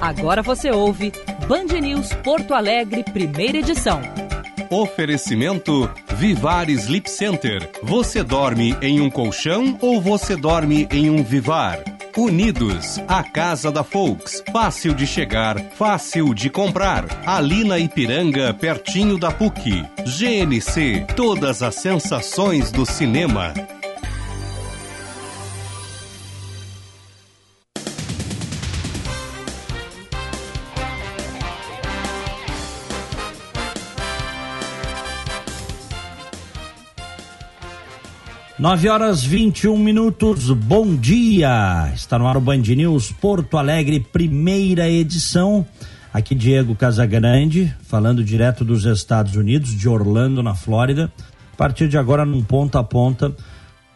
Agora você ouve Band News Porto Alegre, primeira edição. Oferecimento Vivar Sleep Center. Você dorme em um colchão ou você dorme em um Vivar? Unidos, a casa da Folks. Fácil de chegar, fácil de comprar. Ali na Ipiranga, pertinho da PUC. GNC, todas as sensações do cinema. Nove horas 21 minutos, bom dia! Está no ar o Band News Porto Alegre, primeira edição. Aqui Diego Casagrande, falando direto dos Estados Unidos, de Orlando, na Flórida. A partir de agora, num ponta a ponta,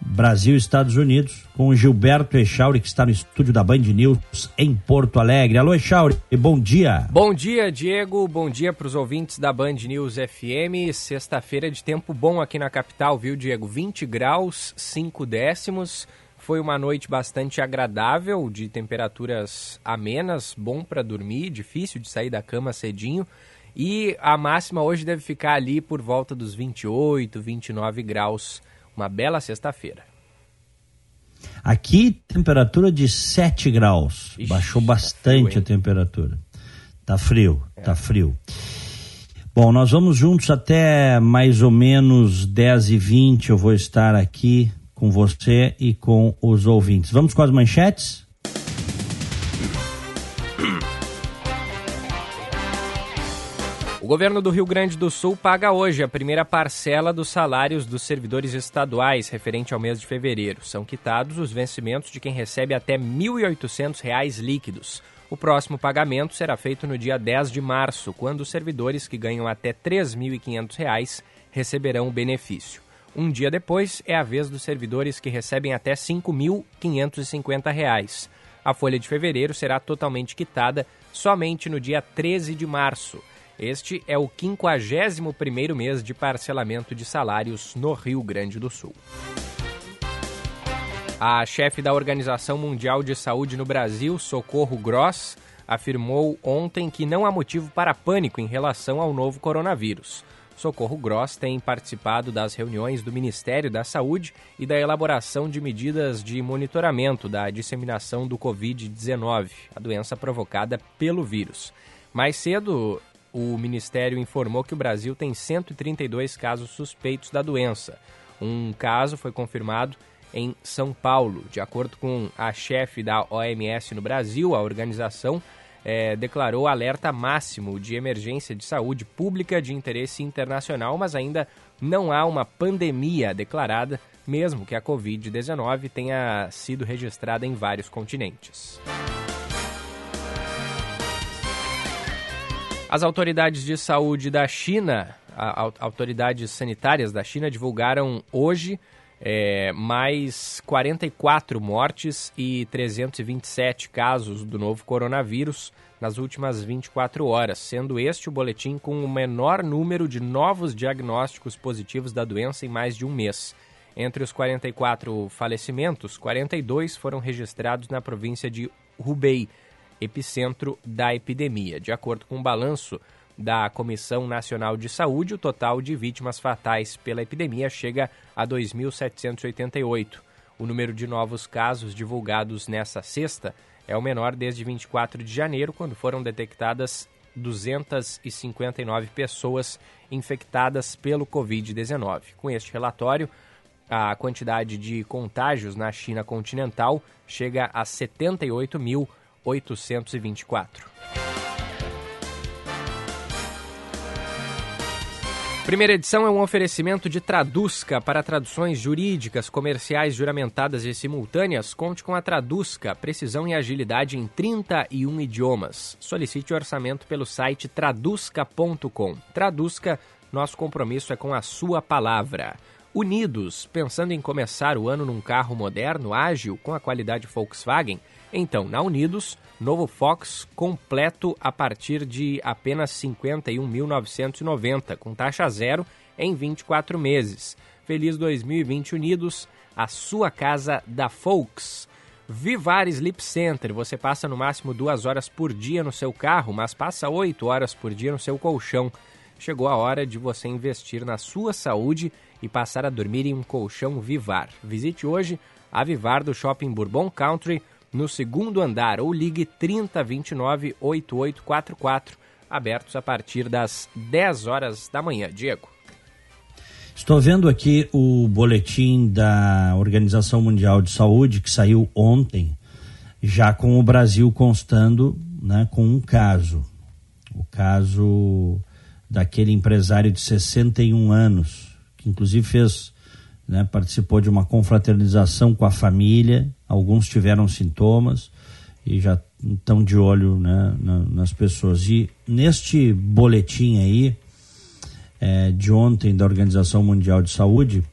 Brasil Estados Unidos, com o Gilberto Echauri, que está no estúdio da Band News em Porto Alegre. Alô, Echauri, bom dia. Bom dia, Diego. Bom dia para os ouvintes da Band News FM. Sexta-feira de tempo bom aqui na capital, viu, Diego? 20 graus, 5 décimos. Foi uma noite bastante agradável, de temperaturas amenas, bom para dormir, difícil de sair da cama cedinho. E a máxima hoje deve ficar ali por volta dos 28, 29 graus uma bela sexta-feira. Aqui, temperatura de 7 graus. Ixi, Baixou tá bastante tá frio, a temperatura. Tá frio, é. tá frio. Bom, nós vamos juntos até mais ou menos 10 e 20 Eu vou estar aqui com você e com os ouvintes. Vamos com as manchetes? O governo do Rio Grande do Sul paga hoje a primeira parcela dos salários dos servidores estaduais referente ao mês de fevereiro. São quitados os vencimentos de quem recebe até R$ 1.800 líquidos. O próximo pagamento será feito no dia 10 de março, quando os servidores que ganham até R$ 3.500 receberão o benefício. Um dia depois é a vez dos servidores que recebem até R$ 5.550. A folha de fevereiro será totalmente quitada somente no dia 13 de março. Este é o 51º mês de parcelamento de salários no Rio Grande do Sul. A chefe da Organização Mundial de Saúde no Brasil, Socorro Gross, afirmou ontem que não há motivo para pânico em relação ao novo coronavírus. Socorro Gross tem participado das reuniões do Ministério da Saúde e da elaboração de medidas de monitoramento da disseminação do Covid-19, a doença provocada pelo vírus. Mais cedo, o Ministério informou que o Brasil tem 132 casos suspeitos da doença. Um caso foi confirmado em São Paulo. De acordo com a chefe da OMS no Brasil, a organização é, declarou alerta máximo de emergência de saúde pública de interesse internacional, mas ainda não há uma pandemia declarada, mesmo que a Covid-19 tenha sido registrada em vários continentes. As autoridades de saúde da China, a, a, autoridades sanitárias da China, divulgaram hoje é, mais 44 mortes e 327 casos do novo coronavírus nas últimas 24 horas, sendo este o boletim com o menor número de novos diagnósticos positivos da doença em mais de um mês. Entre os 44 falecimentos, 42 foram registrados na província de Hubei, epicentro da epidemia. De acordo com o um balanço da Comissão Nacional de Saúde, o total de vítimas fatais pela epidemia chega a 2.788. O número de novos casos divulgados nessa sexta é o menor desde 24 de janeiro, quando foram detectadas 259 pessoas infectadas pelo Covid-19. Com este relatório, a quantidade de contágios na China continental chega a 78 mil 824. Primeira edição é um oferecimento de Tradusca para traduções jurídicas, comerciais, juramentadas e simultâneas. Conte com a Tradusca, precisão e agilidade em 31 idiomas. Solicite o orçamento pelo site tradusca.com. Tradusca, nosso compromisso é com a sua palavra. Unidos, pensando em começar o ano num carro moderno, ágil, com a qualidade Volkswagen? Então, na Unidos, novo Fox completo a partir de apenas 51.990, com taxa zero em 24 meses. Feliz 2020 Unidos, a sua casa da Volks. Vivar Sleep Center. Você passa no máximo duas horas por dia no seu carro, mas passa oito horas por dia no seu colchão. Chegou a hora de você investir na sua saúde e passar a dormir em um colchão Vivar. Visite hoje a Vivar do Shopping Bourbon Country no segundo andar ou ligue 3029 8844, abertos a partir das 10 horas da manhã. Diego. Estou vendo aqui o boletim da Organização Mundial de Saúde que saiu ontem, já com o Brasil constando né, com um caso. O caso daquele empresário de 61 anos, que inclusive fez, né, participou de uma confraternização com a família, alguns tiveram sintomas e já estão de olho né, nas pessoas. E neste boletim aí, é, de ontem da Organização Mundial de Saúde,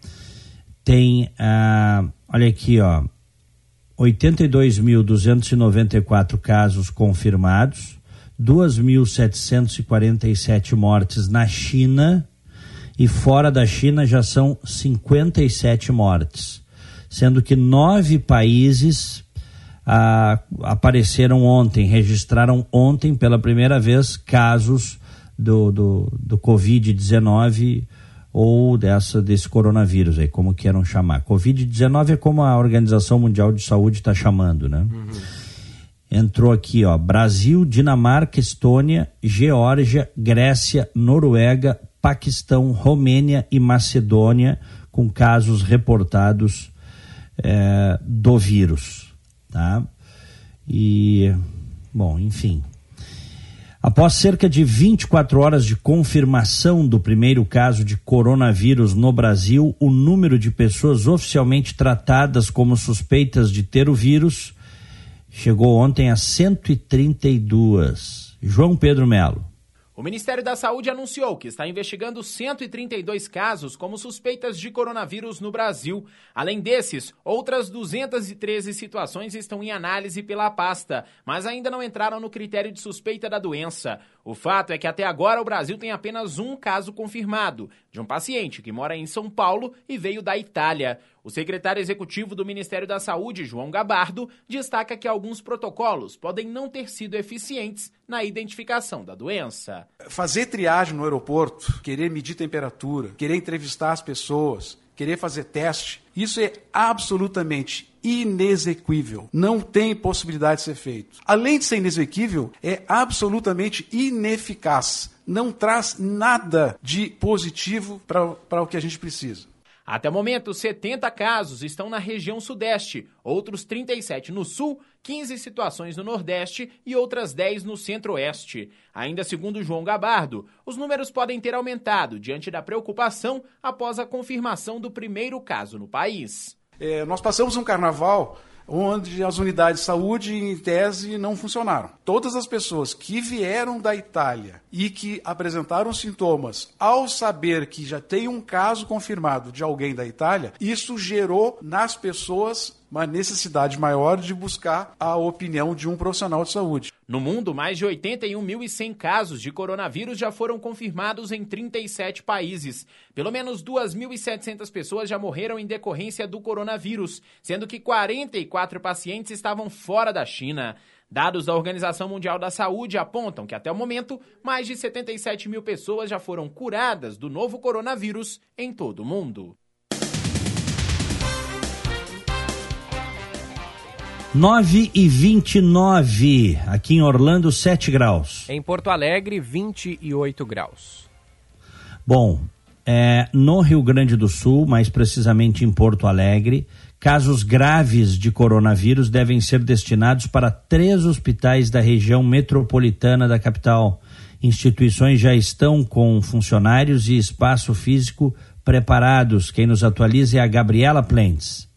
tem, ah, olha aqui, ó, 82.294 casos confirmados, 2.747 mortes na China e fora da China já são 57 mortes, sendo que nove países ah, apareceram ontem, registraram ontem pela primeira vez casos do, do, do Covid-19 ou dessa desse coronavírus aí, como queiram chamar. Covid-19 é como a Organização Mundial de Saúde está chamando, né? Uhum. Entrou aqui, ó, Brasil, Dinamarca, Estônia, Geórgia, Grécia, Noruega, Paquistão, Romênia e Macedônia com casos reportados é, do vírus, tá? E, bom, enfim, Após cerca de 24 horas de confirmação do primeiro caso de coronavírus no Brasil, o número de pessoas oficialmente tratadas como suspeitas de ter o vírus chegou ontem a 132. João Pedro Melo. O Ministério da Saúde anunciou que está investigando 132 casos como suspeitas de coronavírus no Brasil. Além desses, outras 213 situações estão em análise pela pasta, mas ainda não entraram no critério de suspeita da doença. O fato é que até agora o Brasil tem apenas um caso confirmado, de um paciente que mora em São Paulo e veio da Itália. O secretário executivo do Ministério da Saúde, João Gabardo, destaca que alguns protocolos podem não ter sido eficientes na identificação da doença. Fazer triagem no aeroporto, querer medir temperatura, querer entrevistar as pessoas, querer fazer teste, isso é absolutamente inexequível. Não tem possibilidade de ser feito. Além de ser inexequível, é absolutamente ineficaz. Não traz nada de positivo para o que a gente precisa. Até o momento, 70 casos estão na região sudeste, outros 37 no sul, 15 situações no nordeste e outras 10 no centro-oeste. Ainda segundo João Gabardo, os números podem ter aumentado diante da preocupação após a confirmação do primeiro caso no país. É, nós passamos um carnaval onde as unidades de saúde, em tese, não funcionaram. Todas as pessoas que vieram da Itália e que apresentaram sintomas, ao saber que já tem um caso confirmado de alguém da Itália, isso gerou nas pessoas uma necessidade maior de buscar a opinião de um profissional de saúde. No mundo, mais de 81.100 casos de coronavírus já foram confirmados em 37 países. Pelo menos 2.700 pessoas já morreram em decorrência do coronavírus, sendo que 44 pacientes estavam fora da China. Dados da Organização Mundial da Saúde apontam que, até o momento, mais de 77 mil pessoas já foram curadas do novo coronavírus em todo o mundo. 9 e 29, aqui em Orlando, 7 graus. Em Porto Alegre, 28 graus. Bom, é, no Rio Grande do Sul, mais precisamente em Porto Alegre, casos graves de coronavírus devem ser destinados para três hospitais da região metropolitana da capital. Instituições já estão com funcionários e espaço físico preparados. Quem nos atualiza é a Gabriela Plentes.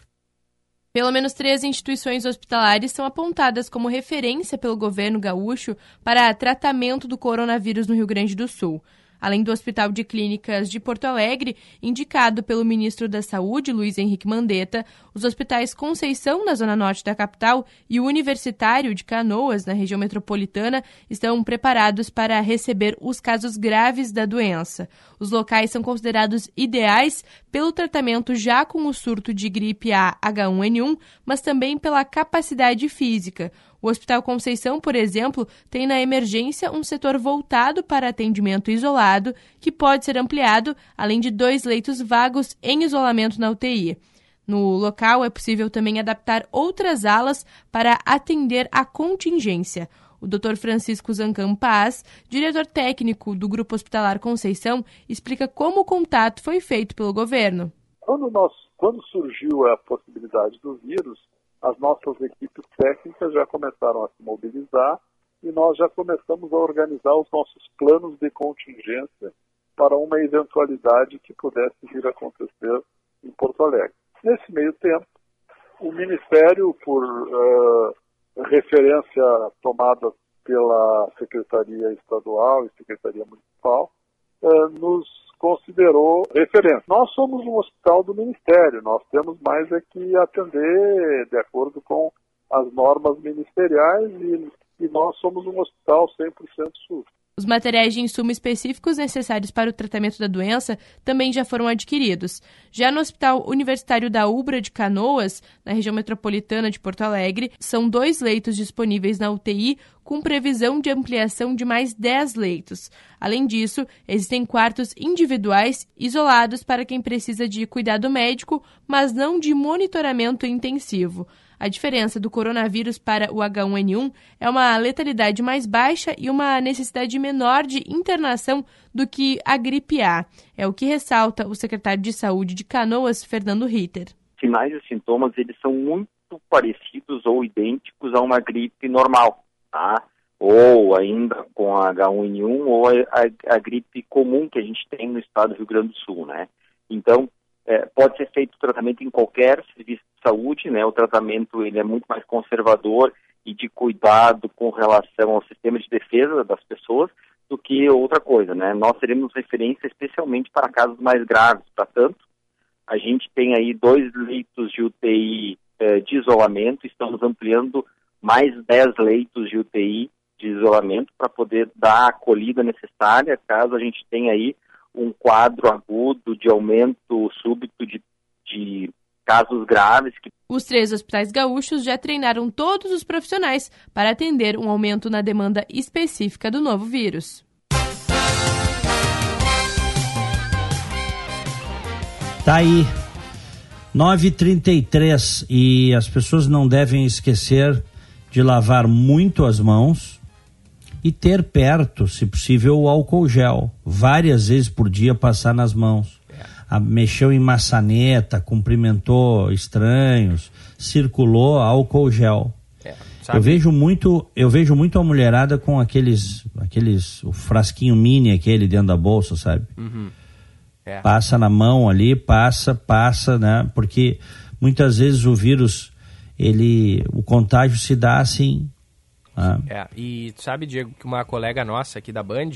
Pelo menos três instituições hospitalares são apontadas como referência pelo governo gaúcho para tratamento do coronavírus no Rio Grande do Sul. Além do Hospital de Clínicas de Porto Alegre, indicado pelo ministro da Saúde, Luiz Henrique Mandetta, os hospitais Conceição, na zona norte da capital, e o Universitário de Canoas, na região metropolitana, estão preparados para receber os casos graves da doença. Os locais são considerados ideais pelo tratamento já com o surto de gripe A H1N1, mas também pela capacidade física. O Hospital Conceição, por exemplo, tem na emergência um setor voltado para atendimento isolado, que pode ser ampliado, além de dois leitos vagos em isolamento na UTI. No local é possível também adaptar outras alas para atender a contingência. O Dr. Francisco Zancan Paz, diretor técnico do Grupo Hospitalar Conceição, explica como o contato foi feito pelo governo. Quando, nós, quando surgiu a possibilidade do vírus, as nossas equipes técnicas já começaram a se mobilizar e nós já começamos a organizar os nossos planos de contingência para uma eventualidade que pudesse vir a acontecer em Porto Alegre. Nesse meio tempo, o Ministério, por uh, referência tomada pela Secretaria Estadual e Secretaria Municipal, uh, nos considerou referência. Nós somos um hospital do Ministério, nós temos mais é que atender de acordo com as normas ministeriais e, e nós somos um hospital 100% SUS. Os materiais de insumo específicos necessários para o tratamento da doença também já foram adquiridos. Já no Hospital Universitário da Ubra de Canoas, na região metropolitana de Porto Alegre, são dois leitos disponíveis na UTI, com previsão de ampliação de mais 10 leitos. Além disso, existem quartos individuais isolados para quem precisa de cuidado médico, mas não de monitoramento intensivo. A diferença do coronavírus para o H1N1 é uma letalidade mais baixa e uma necessidade menor de internação do que a gripe A. É o que ressalta o secretário de Saúde de Canoas, Fernando Ritter. Sinais e sintomas eles são muito parecidos ou idênticos a uma gripe normal, tá? Ou ainda com a H1N1 ou a, a, a gripe comum que a gente tem no estado do Rio Grande do Sul, né? Então, é, pode ser feito tratamento em qualquer serviço de saúde, né? O tratamento ele é muito mais conservador e de cuidado com relação ao sistema de defesa das pessoas do que outra coisa, né? Nós seremos referência especialmente para casos mais graves. Portanto, a gente tem aí dois leitos de UTI é, de isolamento, estamos ampliando mais 10 leitos de UTI de isolamento para poder dar a acolhida necessária caso a gente tenha aí um quadro agudo de aumento súbito de, de casos graves. Que... Os três hospitais gaúchos já treinaram todos os profissionais para atender um aumento na demanda específica do novo vírus. Tá aí. 9h33 e as pessoas não devem esquecer de lavar muito as mãos e ter perto, se possível, o álcool gel. Várias vezes por dia passar nas mãos. É. mexeu em maçaneta, cumprimentou estranhos, circulou álcool gel. É, eu vejo muito, eu vejo muito a mulherada com aqueles, aqueles, o frasquinho mini aquele dentro da bolsa, sabe? Uhum. É. Passa na mão ali, passa, passa, né? Porque muitas vezes o vírus, ele, o contágio se dá assim ah. É, e sabe, Diego, que uma colega nossa aqui da Band,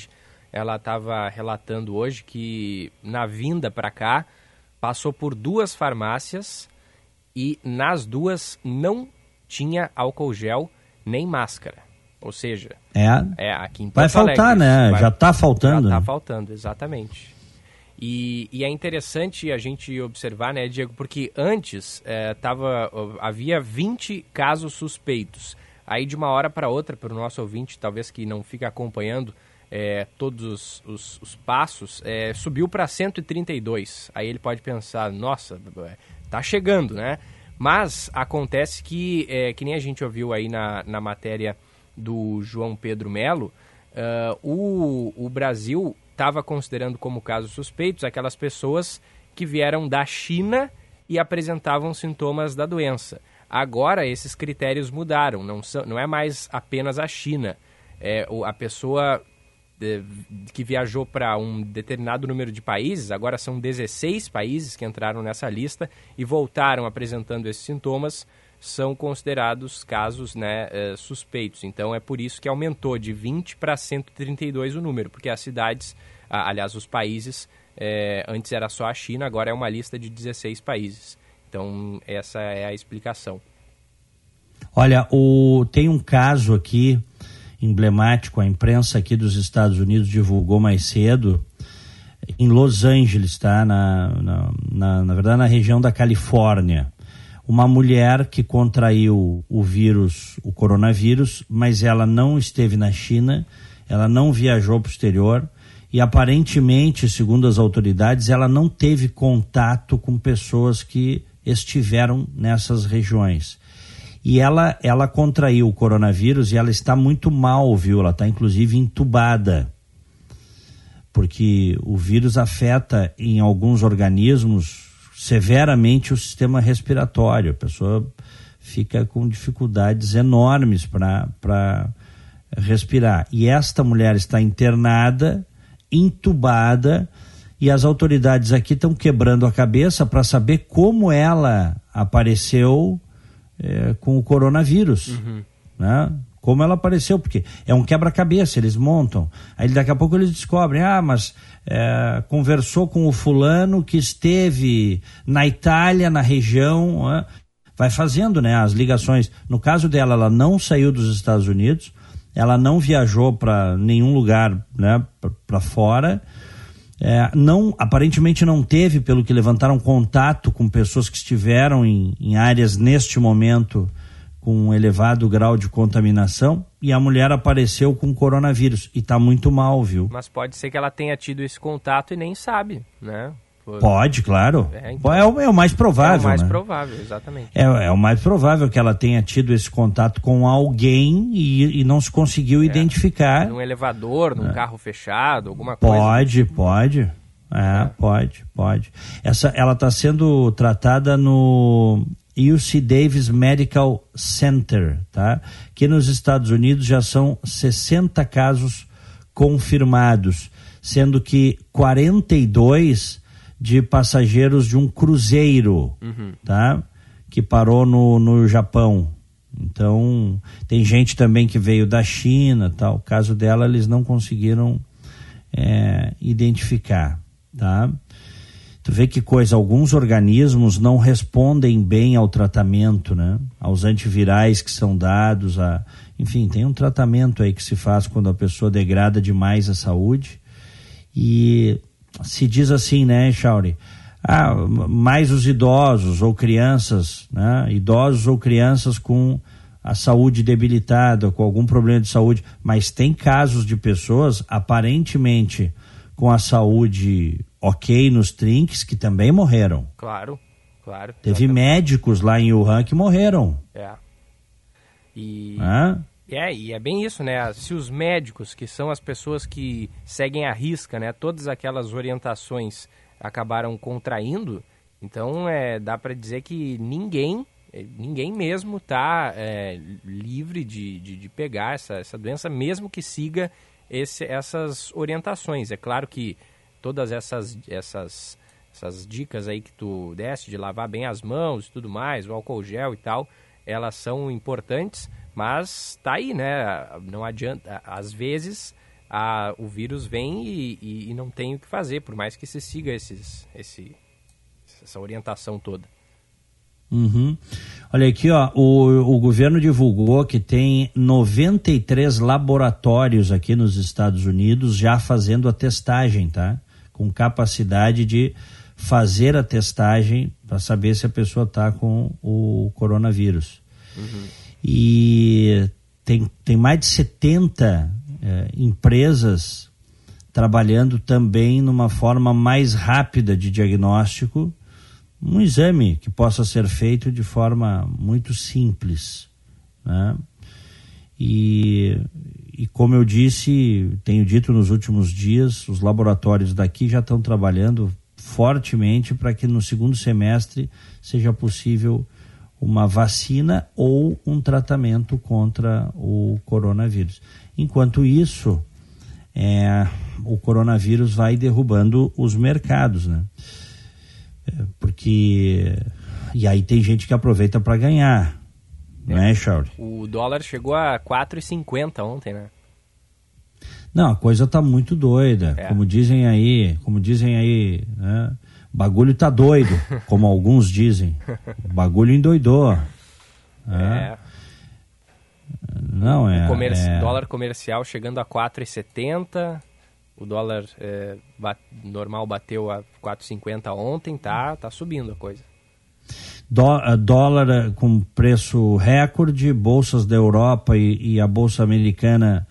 ela estava relatando hoje que na vinda para cá passou por duas farmácias e nas duas não tinha álcool gel nem máscara. Ou seja, é, é aqui em Porto Vai faltar, Alegre, né? Vai, já está faltando. Já está faltando, exatamente. E, e, é interessante a gente observar, né, Diego, porque antes é, tava, havia 20 casos suspeitos. Aí de uma hora para outra, para o nosso ouvinte, talvez que não fique acompanhando é, todos os, os, os passos, é, subiu para 132. Aí ele pode pensar, nossa, tá chegando, né? Mas acontece que, é, que nem a gente ouviu aí na, na matéria do João Pedro Melo, uh, o, o Brasil estava considerando como casos suspeitos aquelas pessoas que vieram da China e apresentavam sintomas da doença. Agora esses critérios mudaram, não, são, não é mais apenas a China. É, a pessoa é, que viajou para um determinado número de países, agora são 16 países que entraram nessa lista e voltaram apresentando esses sintomas, são considerados casos né, é, suspeitos. Então é por isso que aumentou de 20 para 132 o número, porque as cidades, aliás, os países, é, antes era só a China, agora é uma lista de 16 países. Então essa é a explicação. Olha, o, tem um caso aqui emblemático, a imprensa aqui dos Estados Unidos divulgou mais cedo, em Los Angeles, tá? Na, na, na, na verdade, na região da Califórnia. Uma mulher que contraiu o vírus, o coronavírus, mas ela não esteve na China, ela não viajou para o exterior e aparentemente, segundo as autoridades, ela não teve contato com pessoas que estiveram nessas regiões. E ela, ela contraiu o coronavírus e ela está muito mal, viu? Ela está inclusive entubada porque o vírus afeta em alguns organismos severamente o sistema respiratório. A pessoa fica com dificuldades enormes para respirar. E esta mulher está internada, entubada, e as autoridades aqui estão quebrando a cabeça para saber como ela apareceu é, com o coronavírus. Uhum. Né? como ela apareceu, porque é um quebra-cabeça, eles montam. Aí daqui a pouco eles descobrem, ah, mas é, conversou com o fulano que esteve na Itália, na região, é, vai fazendo né, as ligações. No caso dela, ela não saiu dos Estados Unidos, ela não viajou para nenhum lugar né, para fora. É, não aparentemente não teve, pelo que levantaram contato com pessoas que estiveram em, em áreas neste momento com um elevado grau de contaminação e a mulher apareceu com coronavírus e está muito mal, viu? Mas pode ser que ela tenha tido esse contato e nem sabe, né? Por... Pode, claro. É, então... é, o, é, o, mais provável. É o mais né? provável, exatamente. É, é, o mais provável que ela tenha tido esse contato com alguém e, e não se conseguiu é. identificar. Num elevador, num é. carro fechado, alguma coisa. Pode, pode. É, é, pode, pode. Essa, ela está sendo tratada no UC Davis Medical Center, tá? Que nos Estados Unidos já são 60 casos confirmados, sendo que 42 de passageiros de um cruzeiro, uhum. tá? Que parou no, no Japão. Então, tem gente também que veio da China, tal. O caso dela eles não conseguiram é, identificar, tá? Tu vê que coisa, alguns organismos não respondem bem ao tratamento, né? Aos antivirais que são dados, a, enfim, tem um tratamento aí que se faz quando a pessoa degrada demais a saúde. E se diz assim, né, Chauri? Ah, mais os idosos ou crianças, né? Idosos ou crianças com a saúde debilitada, com algum problema de saúde, mas tem casos de pessoas aparentemente com a saúde ok nos trinques que também morreram. Claro, claro. Teve exatamente. médicos lá em Wuhan que morreram. É. E. É, e é bem isso, né? Se os médicos, que são as pessoas que seguem a risca, né? Todas aquelas orientações acabaram contraindo, então é, dá para dizer que ninguém, é, ninguém mesmo está é, livre de, de, de, pegar essa, essa doença, mesmo que siga esse, essas orientações. É claro que todas essas, essas, essas dicas aí que tu deste de lavar bem as mãos e tudo mais, o álcool gel e tal, elas são importantes, mas tá aí, né? Não adianta, às vezes a, o vírus vem e, e, e, não tem o que fazer, por mais que se siga esses, esse, essa orientação toda. Uhum. Olha aqui, ó, o, o governo divulgou que tem 93 laboratórios aqui nos Estados Unidos já fazendo a testagem, tá? com capacidade de fazer a testagem para saber se a pessoa está com o coronavírus. Uhum. E tem, tem mais de 70 é, empresas trabalhando também numa forma mais rápida de diagnóstico, um exame que possa ser feito de forma muito simples. Né? E, e como eu disse, tenho dito nos últimos dias, os laboratórios daqui já estão trabalhando fortemente para que no segundo semestre seja possível uma vacina ou um tratamento contra o coronavírus. Enquanto isso, é, o coronavírus vai derrubando os mercados, né? É, porque e aí tem gente que aproveita para ganhar, não é, Charlie? O dólar chegou a 4,50 ontem, né? Não, a coisa tá muito doida. É. Como dizem aí, como dizem aí, né? Bagulho tá doido, como alguns dizem. O bagulho endoidou. É. é. Não, é, o comerci é... dólar comercial chegando a 4,70. O dólar é, normal bateu a 4,50 ontem, tá, tá subindo a coisa. Dó, dólar eh, com preço recorde, bolsas da Europa e, e a bolsa americana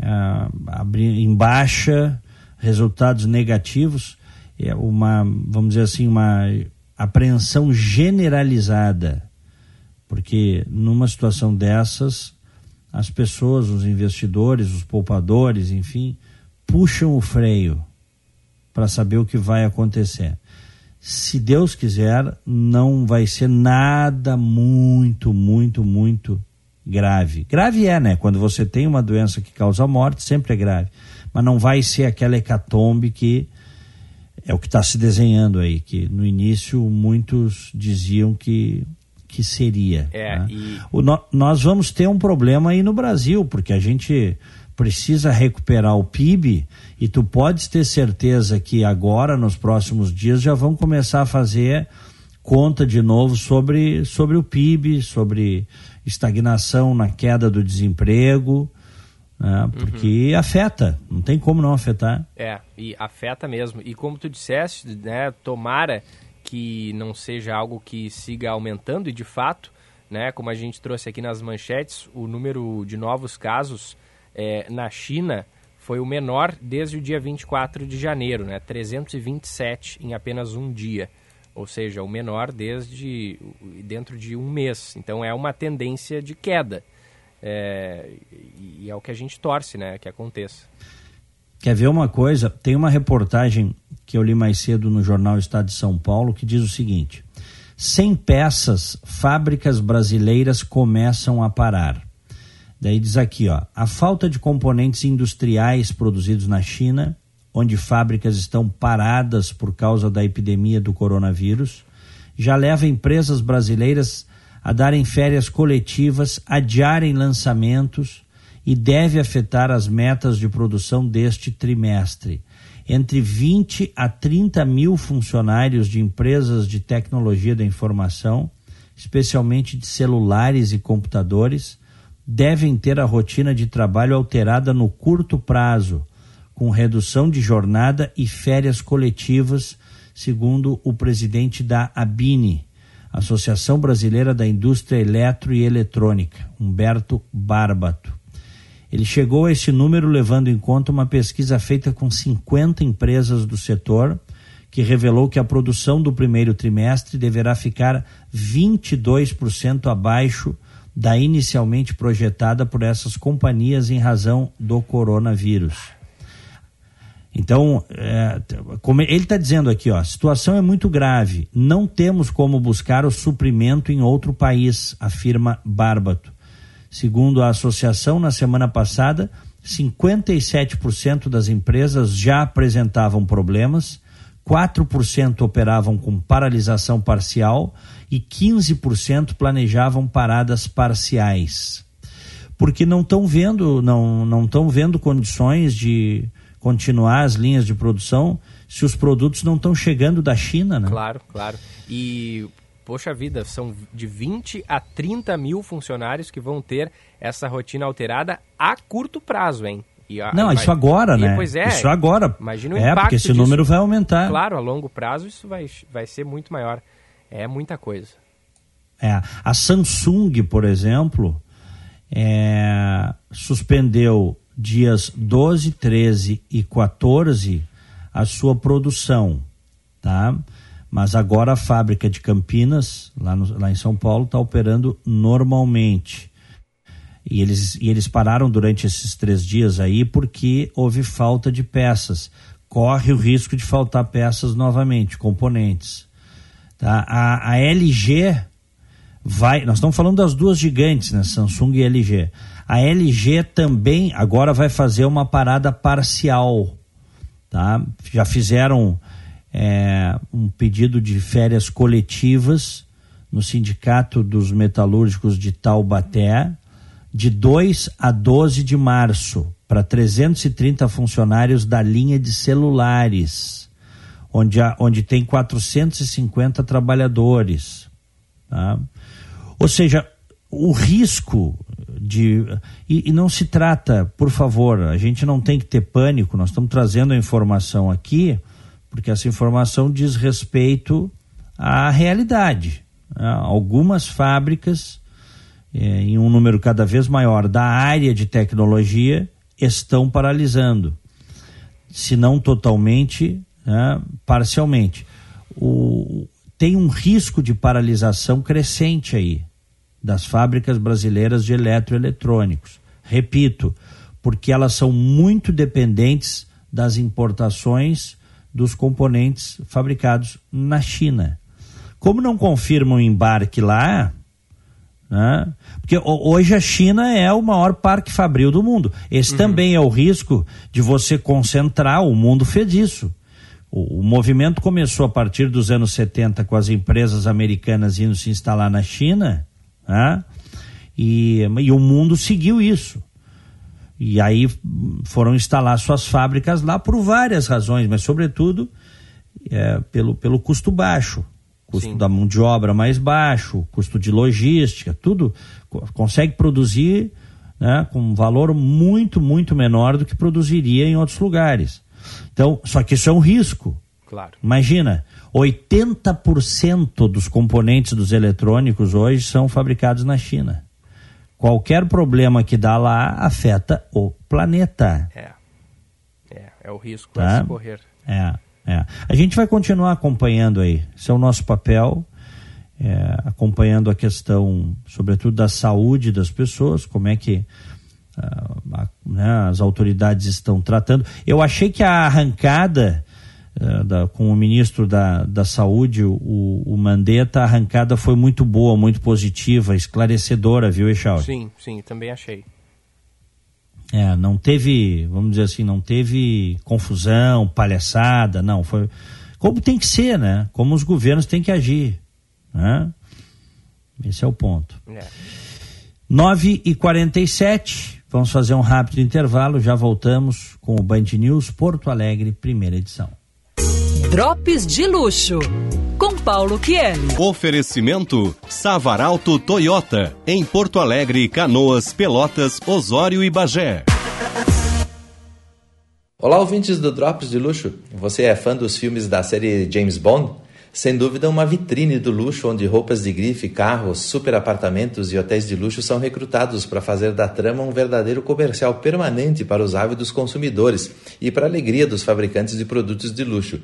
uh, em baixa, resultados negativos, uma, vamos dizer assim, uma apreensão generalizada, porque numa situação dessas, as pessoas, os investidores, os poupadores, enfim, puxam o freio para saber o que vai acontecer. Se Deus quiser, não vai ser nada muito, muito, muito grave. Grave é, né? Quando você tem uma doença que causa morte, sempre é grave. Mas não vai ser aquela hecatombe que é o que está se desenhando aí, que no início muitos diziam que, que seria. É, né? e... o, no, nós vamos ter um problema aí no Brasil, porque a gente precisa recuperar o PIB e tu podes ter certeza que agora, nos próximos dias, já vão começar a fazer conta de novo sobre, sobre o PIB, sobre estagnação na queda do desemprego, né? porque uhum. afeta, não tem como não afetar. É, e afeta mesmo. E como tu disseste, né, tomara que não seja algo que siga aumentando, e de fato, né, como a gente trouxe aqui nas manchetes, o número de novos casos é, na China foi o menor desde o dia 24 de janeiro, né, 327 em apenas um dia ou seja, o menor desde dentro de um mês. Então é uma tendência de queda. É, e é o que a gente torce, né, que aconteça. Quer ver uma coisa? Tem uma reportagem que eu li mais cedo no jornal Estado de São Paulo que diz o seguinte: sem peças, fábricas brasileiras começam a parar. Daí diz aqui, ó, a falta de componentes industriais produzidos na China onde fábricas estão paradas por causa da epidemia do coronavírus, já leva empresas brasileiras a darem férias coletivas, adiarem lançamentos e deve afetar as metas de produção deste trimestre. Entre 20 a 30 mil funcionários de empresas de tecnologia da informação, especialmente de celulares e computadores, devem ter a rotina de trabalho alterada no curto prazo com redução de jornada e férias coletivas, segundo o presidente da ABINE, Associação Brasileira da Indústria Eletro e Eletrônica, Humberto Barbato. Ele chegou a esse número levando em conta uma pesquisa feita com 50 empresas do setor, que revelou que a produção do primeiro trimestre deverá ficar 22% abaixo da inicialmente projetada por essas companhias em razão do coronavírus. Então, é, ele está dizendo aqui, ó, a situação é muito grave. Não temos como buscar o suprimento em outro país, afirma Barbato. Segundo a associação, na semana passada, 57% das empresas já apresentavam problemas, 4% operavam com paralisação parcial e 15% planejavam paradas parciais. Porque não estão vendo, não estão vendo condições de continuar as linhas de produção se os produtos não estão chegando da China, né? Claro, claro. E, poxa vida, são de 20 a 30 mil funcionários que vão ter essa rotina alterada a curto prazo, hein? A, não, isso agora, e, né? Pois é. Isso agora. Imagina o é, impacto porque esse disso. número vai aumentar. Claro, a longo prazo isso vai, vai ser muito maior. É muita coisa. É, a Samsung, por exemplo, é, suspendeu dias 12, 13 e 14 a sua produção, tá? Mas agora a fábrica de Campinas, lá, no, lá em São Paulo, está operando normalmente. E eles, e eles pararam durante esses três dias aí porque houve falta de peças. Corre o risco de faltar peças novamente, componentes. Tá? A, a LG vai. Nós estamos falando das duas gigantes, né? Samsung e LG. A LG também agora vai fazer uma parada parcial, tá? Já fizeram é, um pedido de férias coletivas no Sindicato dos Metalúrgicos de Taubaté, de 2 a 12 de março, para 330 funcionários da linha de celulares, onde, há, onde tem 450 trabalhadores. Tá? Ou seja, o risco de. E, e, não se trata, por favor, a gente não tem que ter pânico, nós estamos trazendo a informação aqui, porque essa informação diz respeito à realidade. Né? Algumas fábricas, é, em um número cada vez maior da área de tecnologia, estão paralisando, se não totalmente, né, parcialmente. O, tem um risco de paralisação crescente aí das fábricas brasileiras de eletroeletrônicos. Repito, porque elas são muito dependentes das importações dos componentes fabricados na China. Como não confirmam o embarque lá, né? Porque hoje a China é o maior parque fabril do mundo. Esse uhum. também é o risco de você concentrar, o mundo fez isso. O, o, movimento começou a partir dos anos 70 com as empresas americanas indo se instalar na China, né? e, e o mundo seguiu isso. E aí foram instalar suas fábricas lá por várias razões, mas sobretudo é, pelo, pelo custo baixo custo Sim. da mão de obra mais baixo, custo de logística, tudo consegue produzir né, com um valor muito, muito menor do que produziria em outros lugares. Então, só que isso é um risco. Claro. Imagina, 80% dos componentes dos eletrônicos hoje são fabricados na China. Qualquer problema que dá lá afeta o planeta. É. É, é o risco tá? a se correr. É. É. A gente vai continuar acompanhando aí. Esse é o nosso papel, é, acompanhando a questão, sobretudo, da saúde das pessoas, como é que uh, né, as autoridades estão tratando. Eu achei que a arrancada da, com o ministro da, da Saúde, o, o Mandetta, a arrancada foi muito boa, muito positiva, esclarecedora, viu, Eixal? Sim, sim, também achei. É, não teve, vamos dizer assim, não teve confusão, palhaçada, não. Foi como tem que ser, né? Como os governos têm que agir. Né? Esse é o ponto. É. 9 e 47 vamos fazer um rápido intervalo, já voltamos com o Band News Porto Alegre, primeira edição. Drops de luxo com Paulo Kiel. Oferecimento Savaralto Toyota, em Porto Alegre, Canoas, Pelotas, Osório e Bagé. Olá, ouvintes do Drops de Luxo. Você é fã dos filmes da série James Bond? Sem dúvida, uma vitrine do luxo onde roupas de grife, carros, super apartamentos e hotéis de luxo são recrutados para fazer da trama um verdadeiro comercial permanente para os ávidos consumidores e para a alegria dos fabricantes de produtos de luxo.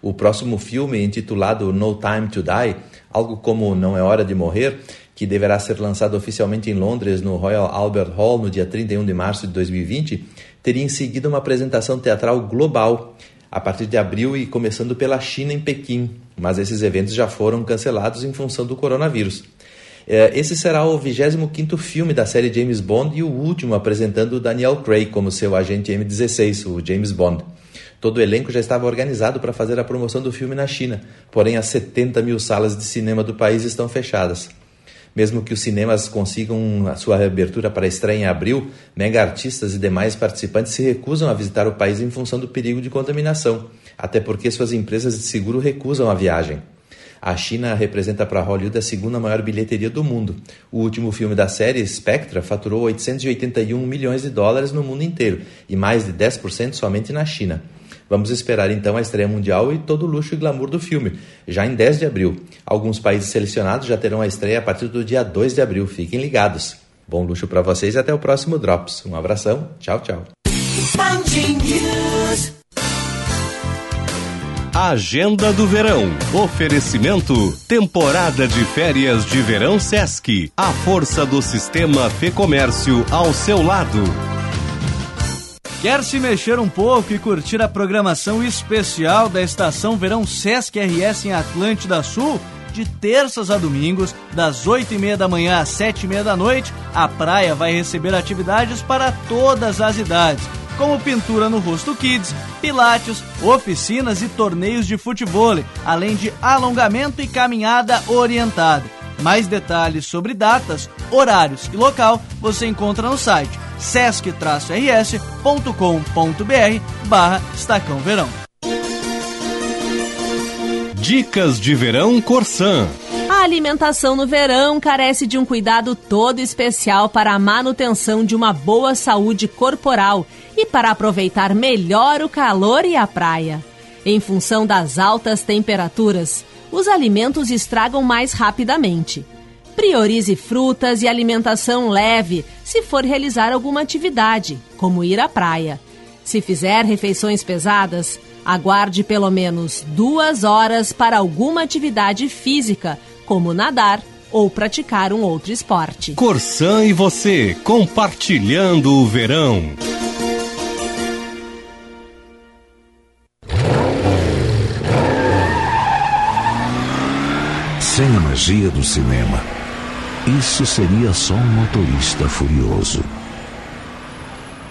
O próximo filme, intitulado No Time to Die, algo como Não é Hora de Morrer, que deverá ser lançado oficialmente em Londres no Royal Albert Hall no dia 31 de março de 2020, teria em seguida uma apresentação teatral global a partir de abril e começando pela China em Pequim, mas esses eventos já foram cancelados em função do coronavírus. É, esse será o 25º filme da série James Bond e o último apresentando Daniel Craig como seu agente M16, o James Bond. Todo o elenco já estava organizado para fazer a promoção do filme na China, porém as 70 mil salas de cinema do país estão fechadas. Mesmo que os cinemas consigam a sua reabertura para estreia em abril, mega artistas e demais participantes se recusam a visitar o país em função do perigo de contaminação, até porque suas empresas de seguro recusam a viagem. A China representa para Hollywood a segunda maior bilheteria do mundo. O último filme da série, Spectra, faturou 881 milhões de dólares no mundo inteiro e mais de 10% somente na China. Vamos esperar então a estreia mundial e todo o luxo e glamour do filme, já em 10 de abril. Alguns países selecionados já terão a estreia a partir do dia 2 de abril. Fiquem ligados. Bom luxo para vocês e até o próximo Drops. Um abração. Tchau, tchau. Agenda do Verão. Oferecimento. Temporada de férias de verão Sesc. A força do sistema Fê Comércio ao seu lado. Quer se mexer um pouco e curtir a programação especial da estação Verão Sesc RS em Atlântida Sul? De terças a domingos, das 8 e meia da manhã às 7 e meia da noite, a praia vai receber atividades para todas as idades, como pintura no rosto kids, pilates, oficinas e torneios de futebol, além de alongamento e caminhada orientada. Mais detalhes sobre datas, horários e local você encontra no site sesc-rs.com.br barra Estacão Verão. Dicas de Verão Corsan. A alimentação no verão carece de um cuidado todo especial para a manutenção de uma boa saúde corporal e para aproveitar melhor o calor e a praia. Em função das altas temperaturas, os alimentos estragam mais rapidamente. Priorize frutas e alimentação leve se for realizar alguma atividade, como ir à praia. Se fizer refeições pesadas, aguarde pelo menos duas horas para alguma atividade física, como nadar ou praticar um outro esporte. Corsan e você, compartilhando o verão. Magia do cinema, isso seria só um motorista furioso.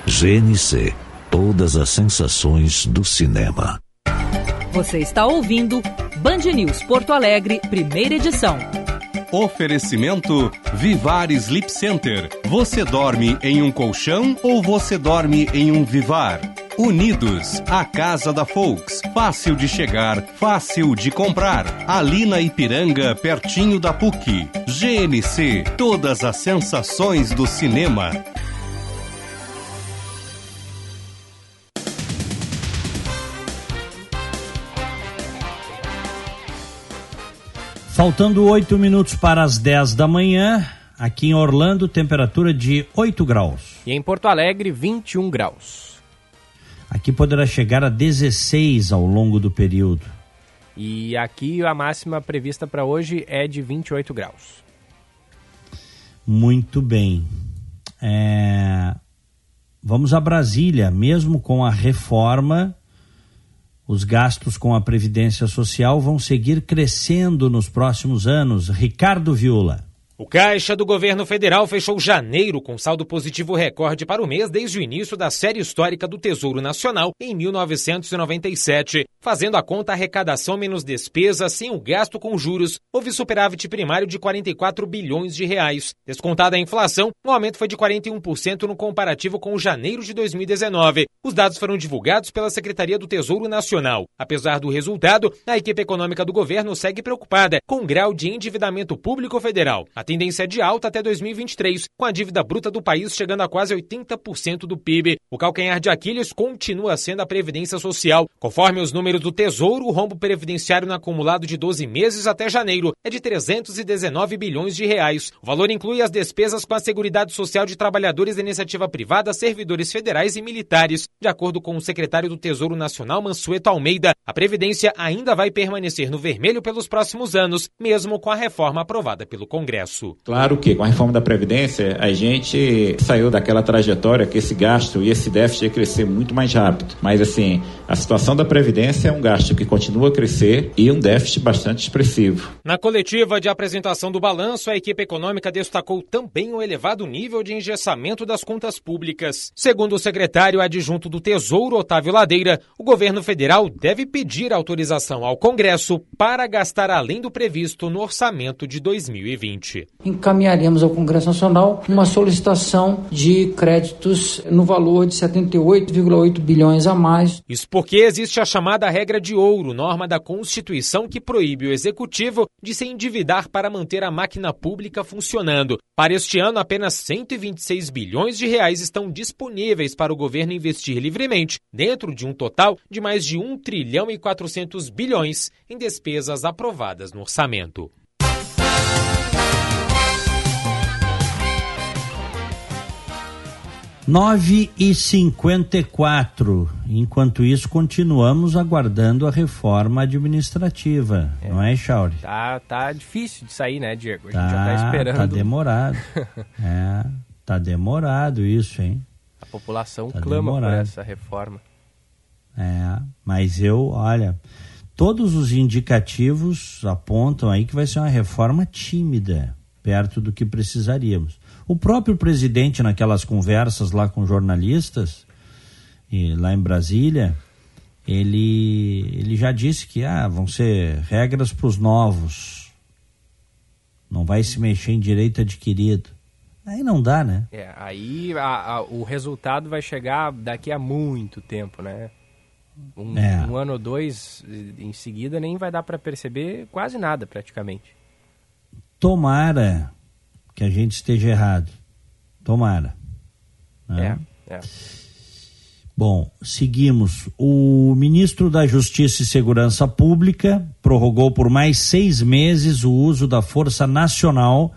GNC Todas as sensações do cinema. Você está ouvindo Band News Porto Alegre, primeira edição. Oferecimento Vivar Sleep Center. Você dorme em um colchão ou você dorme em um Vivar? Unidos, a casa da Folks. Fácil de chegar, fácil de comprar. Ali na Ipiranga, pertinho da PUC. GNC, todas as sensações do cinema. Faltando oito minutos para as 10 da manhã, aqui em Orlando, temperatura de 8 graus. E em Porto Alegre, 21 graus. Aqui poderá chegar a 16 ao longo do período. E aqui a máxima prevista para hoje é de 28 graus. Muito bem. É... Vamos a Brasília, mesmo com a reforma os gastos com a Previdência Social vão seguir crescendo nos próximos anos. Ricardo Viola. O Caixa do Governo Federal fechou janeiro com saldo positivo recorde para o mês desde o início da série histórica do Tesouro Nacional em 1997. Fazendo a conta arrecadação menos despesa sem o gasto com juros, houve superávit primário de 44 bilhões de reais. Descontada a inflação, o aumento foi de 41% no comparativo com janeiro de 2019. Os dados foram divulgados pela Secretaria do Tesouro Nacional. Apesar do resultado, a equipe econômica do governo segue preocupada com o grau de endividamento público federal. Tendência é de alta até 2023, com a dívida bruta do país chegando a quase 80% do PIB. O calcanhar de Aquiles continua sendo a Previdência Social. Conforme os números do Tesouro, o rombo previdenciário no acumulado de 12 meses até janeiro é de 319 bilhões de reais. O valor inclui as despesas com a Seguridade Social de trabalhadores da iniciativa privada, servidores federais e militares. De acordo com o secretário do Tesouro Nacional, Mansueto Almeida, a Previdência ainda vai permanecer no vermelho pelos próximos anos, mesmo com a reforma aprovada pelo Congresso. Claro que com a reforma da Previdência, a gente saiu daquela trajetória que esse gasto e esse déficit ia crescer muito mais rápido. Mas, assim, a situação da Previdência é um gasto que continua a crescer e um déficit bastante expressivo. Na coletiva de apresentação do balanço, a equipe econômica destacou também o elevado nível de engessamento das contas públicas. Segundo o secretário adjunto do Tesouro, Otávio Ladeira, o governo federal deve pedir autorização ao Congresso para gastar além do previsto no orçamento de 2020 encaminharemos ao Congresso Nacional uma solicitação de créditos no valor de 78,8 bilhões a mais. Isso porque existe a chamada regra de ouro, norma da Constituição que proíbe o executivo de se endividar para manter a máquina pública funcionando. Para este ano, apenas 126 bilhões de reais estão disponíveis para o governo investir livremente, dentro de um total de mais de 1 trilhão e 400 bilhões em despesas aprovadas no orçamento. 9 e 54 Enquanto isso, continuamos aguardando a reforma administrativa, é. não é, Chauri? Tá, tá difícil de sair, né, Diego? A tá, gente já tá esperando. Tá demorado. é, tá demorado isso, hein? A população tá clama demorado. por essa reforma. É, mas eu, olha, todos os indicativos apontam aí que vai ser uma reforma tímida, perto do que precisaríamos. O próprio presidente, naquelas conversas lá com jornalistas, lá em Brasília, ele, ele já disse que ah, vão ser regras para os novos. não vai se mexer em direito adquirido. Aí não dá, né? É, aí a, a, o resultado vai chegar daqui a muito tempo, né? Um, é. um ano ou dois em seguida nem vai dar para perceber quase nada praticamente. Tomara que a gente esteja errado. Tomara. Né? É, é. Bom, seguimos. O ministro da Justiça e Segurança Pública prorrogou por mais seis meses o uso da Força Nacional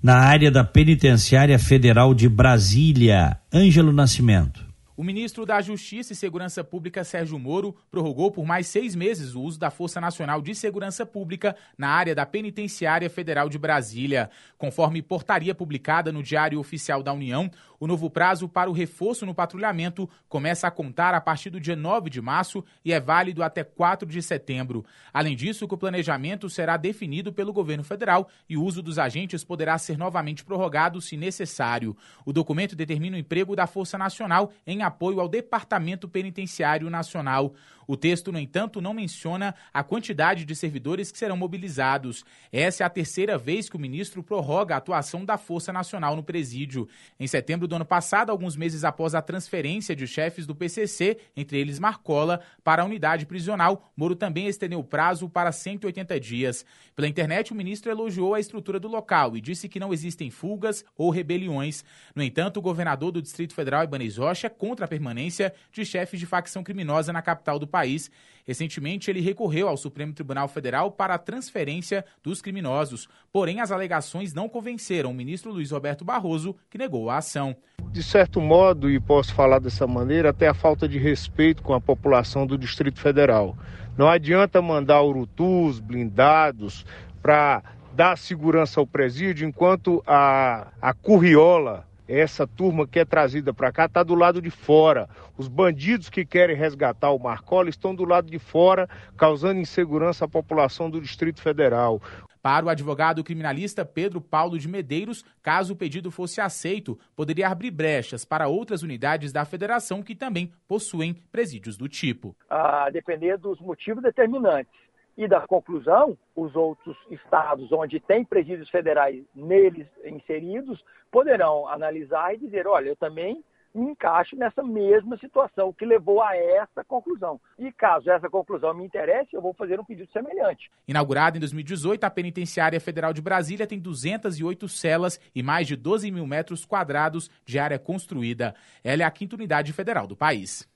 na área da Penitenciária Federal de Brasília. Ângelo Nascimento. O ministro da Justiça e Segurança Pública, Sérgio Moro, prorrogou por mais seis meses o uso da Força Nacional de Segurança Pública na área da Penitenciária Federal de Brasília. Conforme portaria publicada no Diário Oficial da União, o novo prazo para o reforço no patrulhamento começa a contar a partir do dia 9 de março e é válido até 4 de setembro. Além disso, o planejamento será definido pelo governo federal e o uso dos agentes poderá ser novamente prorrogado se necessário. O documento determina o emprego da Força Nacional em apoio ao Departamento Penitenciário Nacional. O texto, no entanto, não menciona a quantidade de servidores que serão mobilizados. Essa é a terceira vez que o ministro prorroga a atuação da Força Nacional no presídio. Em setembro do ano passado, alguns meses após a transferência de chefes do PCC, entre eles Marcola, para a unidade prisional, Moro também estendeu o prazo para 180 dias. Pela internet, o ministro elogiou a estrutura do local e disse que não existem fugas ou rebeliões. No entanto, o governador do Distrito Federal, Ibanez Rocha, é contra a permanência de chefes de facção criminosa na capital do país. Recentemente, ele recorreu ao Supremo Tribunal Federal para a transferência dos criminosos. Porém, as alegações não convenceram o ministro Luiz Roberto Barroso, que negou a ação. De certo modo, e posso falar dessa maneira, até a falta de respeito com a população do Distrito Federal. Não adianta mandar urutus, blindados, para dar segurança ao presídio, enquanto a, a curriola essa turma que é trazida para cá está do lado de fora. Os bandidos que querem resgatar o Marcola estão do lado de fora, causando insegurança à população do Distrito Federal. Para o advogado criminalista Pedro Paulo de Medeiros, caso o pedido fosse aceito, poderia abrir brechas para outras unidades da federação que também possuem presídios do tipo. A depender dos motivos determinantes e da conclusão, os outros estados onde tem presídios federais neles inseridos poderão analisar e dizer: olha, eu também me encaixo nessa mesma situação que levou a essa conclusão. E caso essa conclusão me interesse, eu vou fazer um pedido semelhante. Inaugurada em 2018, a Penitenciária Federal de Brasília tem 208 celas e mais de 12 mil metros quadrados de área construída. Ela é a quinta unidade federal do país.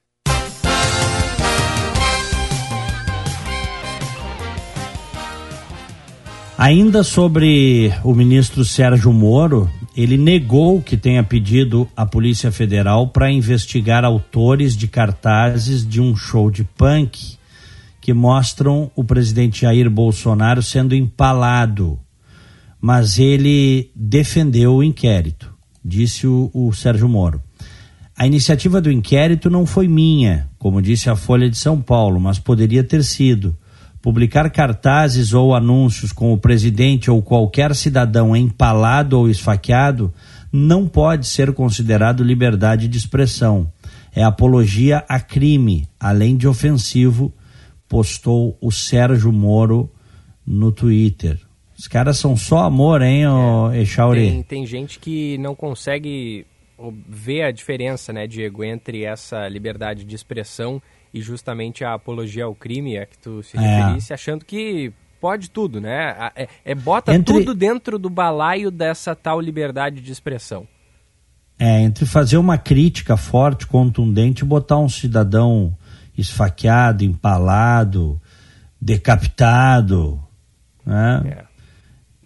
Ainda sobre o ministro Sérgio Moro, ele negou que tenha pedido à Polícia Federal para investigar autores de cartazes de um show de punk que mostram o presidente Jair Bolsonaro sendo empalado. Mas ele defendeu o inquérito, disse o, o Sérgio Moro. A iniciativa do inquérito não foi minha, como disse a Folha de São Paulo, mas poderia ter sido publicar cartazes ou anúncios com o presidente ou qualquer cidadão empalado ou esfaqueado não pode ser considerado liberdade de expressão. É apologia a crime, além de ofensivo, postou o Sérgio Moro no Twitter. Os caras são só amor, hein, é, Echauri? Tem, tem gente que não consegue ver a diferença, né, Diego, entre essa liberdade de expressão e justamente a apologia ao crime, é que tu se é. referisse, achando que pode tudo, né? É, é bota entre... tudo dentro do balaio dessa tal liberdade de expressão. É, entre fazer uma crítica forte, contundente e botar um cidadão esfaqueado, empalado, decapitado, né? É.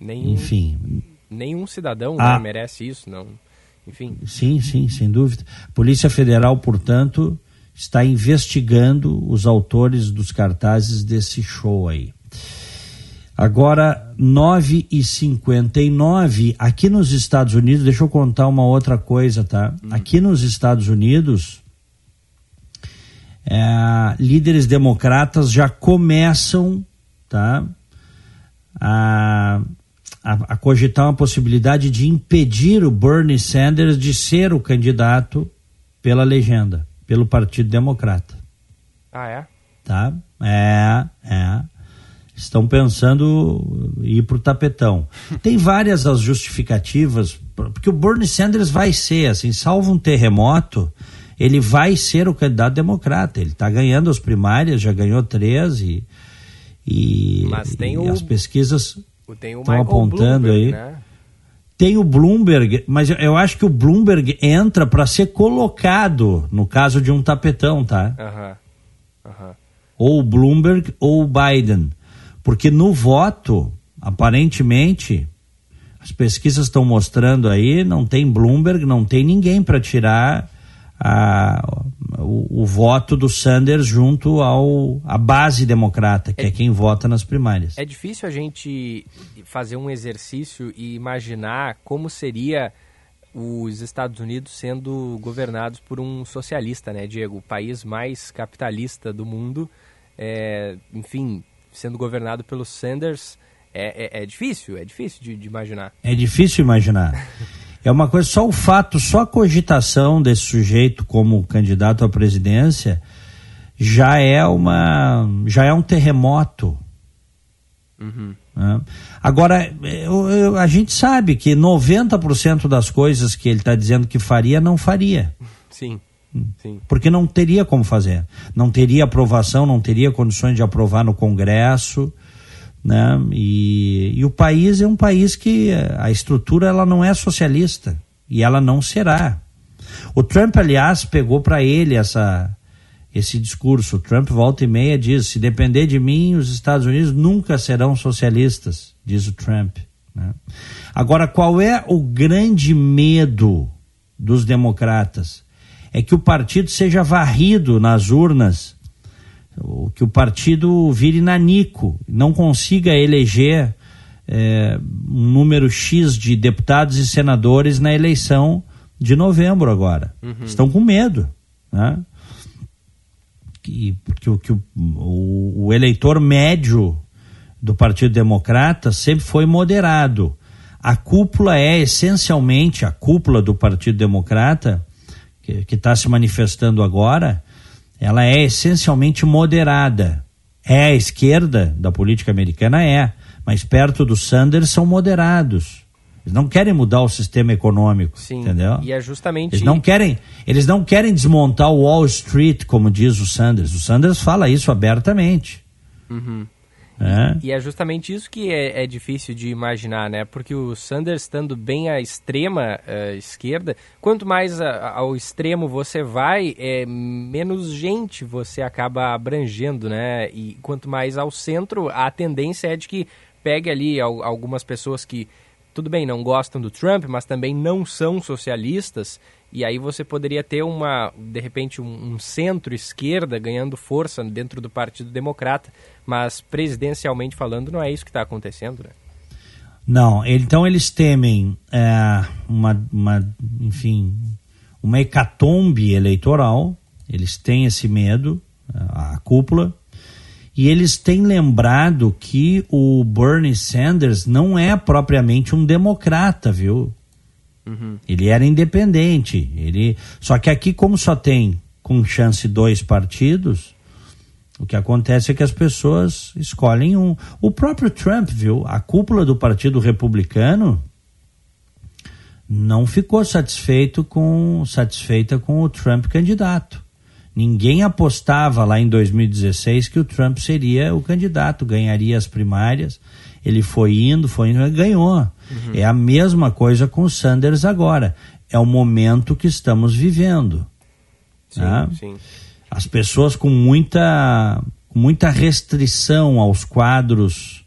Nenhum, Enfim. Nenhum cidadão né, merece isso, não. Enfim. Sim, sim, sem dúvida. Polícia Federal, portanto, está investigando os autores dos cartazes desse show aí. Agora, 9 e 59 aqui nos Estados Unidos, deixa eu contar uma outra coisa, tá? Hum. Aqui nos Estados Unidos, é, líderes democratas já começam, tá? A, a, a cogitar uma possibilidade de impedir o Bernie Sanders de ser o candidato pela legenda pelo Partido Democrata. Ah, é? Tá? É, é. estão pensando ir para o tapetão. Tem várias as justificativas, porque o Bernie Sanders vai ser, assim, salvo um terremoto, ele vai ser o candidato democrata. Ele está ganhando as primárias, já ganhou três e, e, Mas tem e o, as pesquisas estão apontando Bloomberg, aí. né? Tem o Bloomberg, mas eu, acho que o Bloomberg entra para ser colocado no caso de um tapetão, tá? Aham. Ou o Bloomberg ou o Biden. Porque no voto, aparentemente, as pesquisas estão mostrando aí, não tem Bloomberg, não tem ninguém para tirar a, o, o voto do Sanders junto ao a base democrata, que é, quem vota nas primárias. É difícil a gente fazer um exercício e imaginar como seria os Estados Unidos sendo governados por um socialista, né, Diego? O país mais capitalista do mundo, é, enfim, sendo governado pelo Sanders, é, é, é difícil, é difícil de, de imaginar. É difícil imaginar. É uma coisa, só o fato, só a cogitação desse sujeito como candidato à presidência já é uma, já é um terremoto. Uhum. né? Agora, eu- eu- a gente sabe que 90% das coisas que ele está dizendo que faria, não faria. Sim, sim. Porque não teria como fazer. Não teria aprovação, não teria condições de aprovar no Congresso. Né? E, e o país é um país que a estrutura ela não é socialista. E ela não será. O Trump, aliás, pegou para ele essa, esse discurso. O Trump volta e meia diz: se depender de mim, os Estados Unidos nunca serão socialistas, diz o Trump. né? Agora, qual é o grande medo dos democratas? É que o partido seja varrido nas urnas, que o partido vire nanico, não consiga eleger eh, um número X de deputados e senadores na eleição de novembro agora. Uhum. Estão com medo. Né? Que, porque que o, o, o eleitor médio do Partido Democrata sempre foi moderado. A cúpula é essencialmente a cúpula do Partido Democrata, que está se manifestando agora, ela é essencialmente moderada. É a esquerda da política americana? É. Mas perto do Sanders são moderados. Eles não querem mudar o sistema econômico, Sim. entendeu? E é justamente. Eles não querem, eles não querem desmontar o Wall Street, como diz o Sanders. O Sanders fala isso abertamente. Uhum. Né? E é justamente isso que é, é difícil de imaginar, né? Porque o Sanders estando bem à extrema eh, esquerda, quanto mais a- ao extremo você vai, é, menos gente você acaba abrangendo, né? E quanto mais ao centro, a tendência é de que pegue ali al- algumas pessoas que, tudo bem, não gostam do Trump, mas também não são socialistas. E aí você poderia ter uma, de repente, um, um centro-esquerda ganhando força dentro do Partido Democrata, mas presidencialmente falando não é isso que está acontecendo, né? Não, então eles temem é, uma, uma, enfim, uma hecatombe eleitoral. Eles têm esse medo, a, cúpula, e eles têm lembrado que o Bernie Sanders não é propriamente um democrata, viu? Ele era independente. Ele só que aqui como só tem com chance dois partidos, o que acontece é que as pessoas escolhem um. O próprio Trump, viu? A cúpula do Partido Republicano não ficou satisfeito com satisfeita com o Trump candidato. Ninguém apostava lá em 2016 que o Trump seria o candidato, ganharia as primárias. Ele foi indo, foi indo, ganhou. É a mesma coisa com o Sanders agora. É o momento que estamos vivendo. Sim, tá? sim. As pessoas com muita, muita restrição aos quadros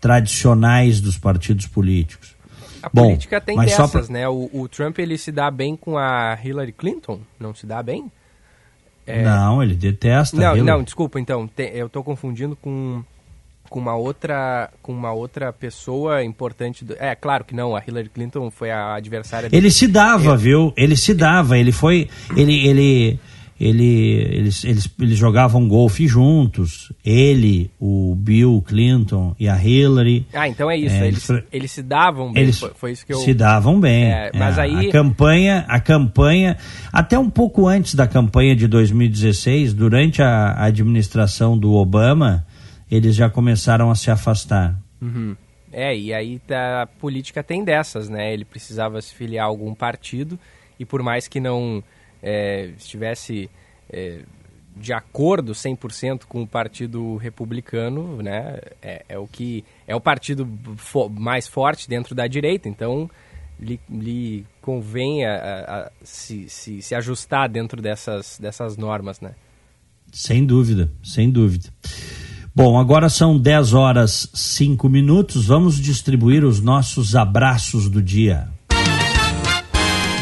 tradicionais dos partidos políticos. A Bom, política tem dessas, pra- né? O, o Trump ele se dá bem com a Hillary Clinton, não se dá bem? É, Não, ele detesta. Não, Hillary. não, desculpa, então, te- eu estou confundindo com com uma outra com uma outra pessoa importante. Do, é claro que não, a Hillary Clinton foi a adversária. Ele se dava, É, viu? Ele se dava. Ele foi. Ele, ele, ele, eles, eles, eles jogavam golfe juntos. Ele, o Bill Clinton e a Hillary. Ah, então é isso. É, eles, eles- se davam bem. Eles foi, foi isso que eu. se davam bem. É, mas É, aí. a campanha, a campanha, até um pouco antes da campanha de 2016, durante a, a administração do Obama, eles já começaram a se afastar. Uhum. É, e aí tá, a política tem dessas, né? Ele precisava se filiar a algum partido e por mais que não é, estivesse é, de acordo 100% com o Partido Republicano, né? É, é, o que é o partido fo mais forte dentro da direita, então lhe, lhe convém a, a, a se, se, se ajustar dentro dessas, dessas normas, né? Sem dúvida, sem dúvida. Bom, agora são 10 horas 5 minutos. Vamos distribuir os nossos abraços do dia.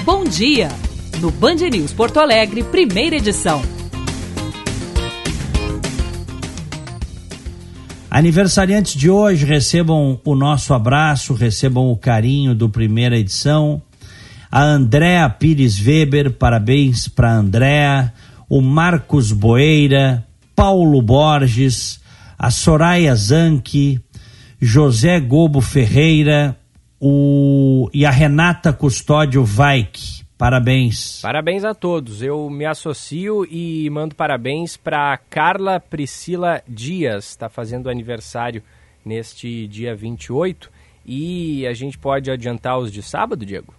Bom dia! No Band News Porto Alegre, primeira edição. Aniversariantes de hoje, recebam o nosso abraço, recebam o carinho do primeira edição. A Andréa Pires Weber, parabéns para Andréa. O Marcos Boeira, Paulo Borges, a Soraya Zanke, José Gobo Ferreira o, e a Renata Custódio Vaik. Parabéns. Parabéns a todos. Eu me associo e mando parabéns para Carla Priscila Dias, está fazendo aniversário neste dia 28. E a gente pode adiantar os de sábado, Diego?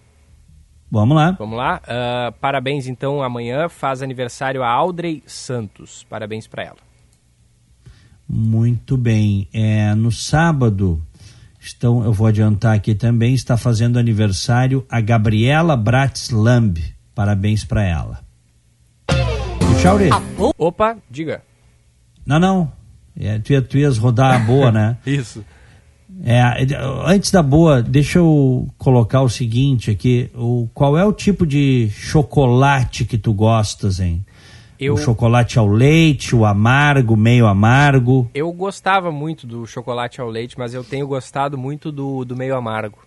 Vamos lá. Vamos lá. Uh, parabéns, então, amanhã faz aniversário a Audrey Santos. Parabéns para ela. Muito bem. É, no sábado, estão, eu vou adiantar aqui também, está fazendo aniversário a Gabriela Bratslamb. Parabéns para ela. O Chauri. Opa, diga. Não, não. É, tu, ia, tu ias rodar a boa, né? Isso. É, antes da boa, deixa eu colocar o seguinte aqui. O, qual é o tipo de chocolate que tu gostas, hein? Eu... O chocolate ao leite, o amargo, meio amargo. Eu gostava muito do chocolate ao leite, mas eu tenho gostado muito do, do meio amargo.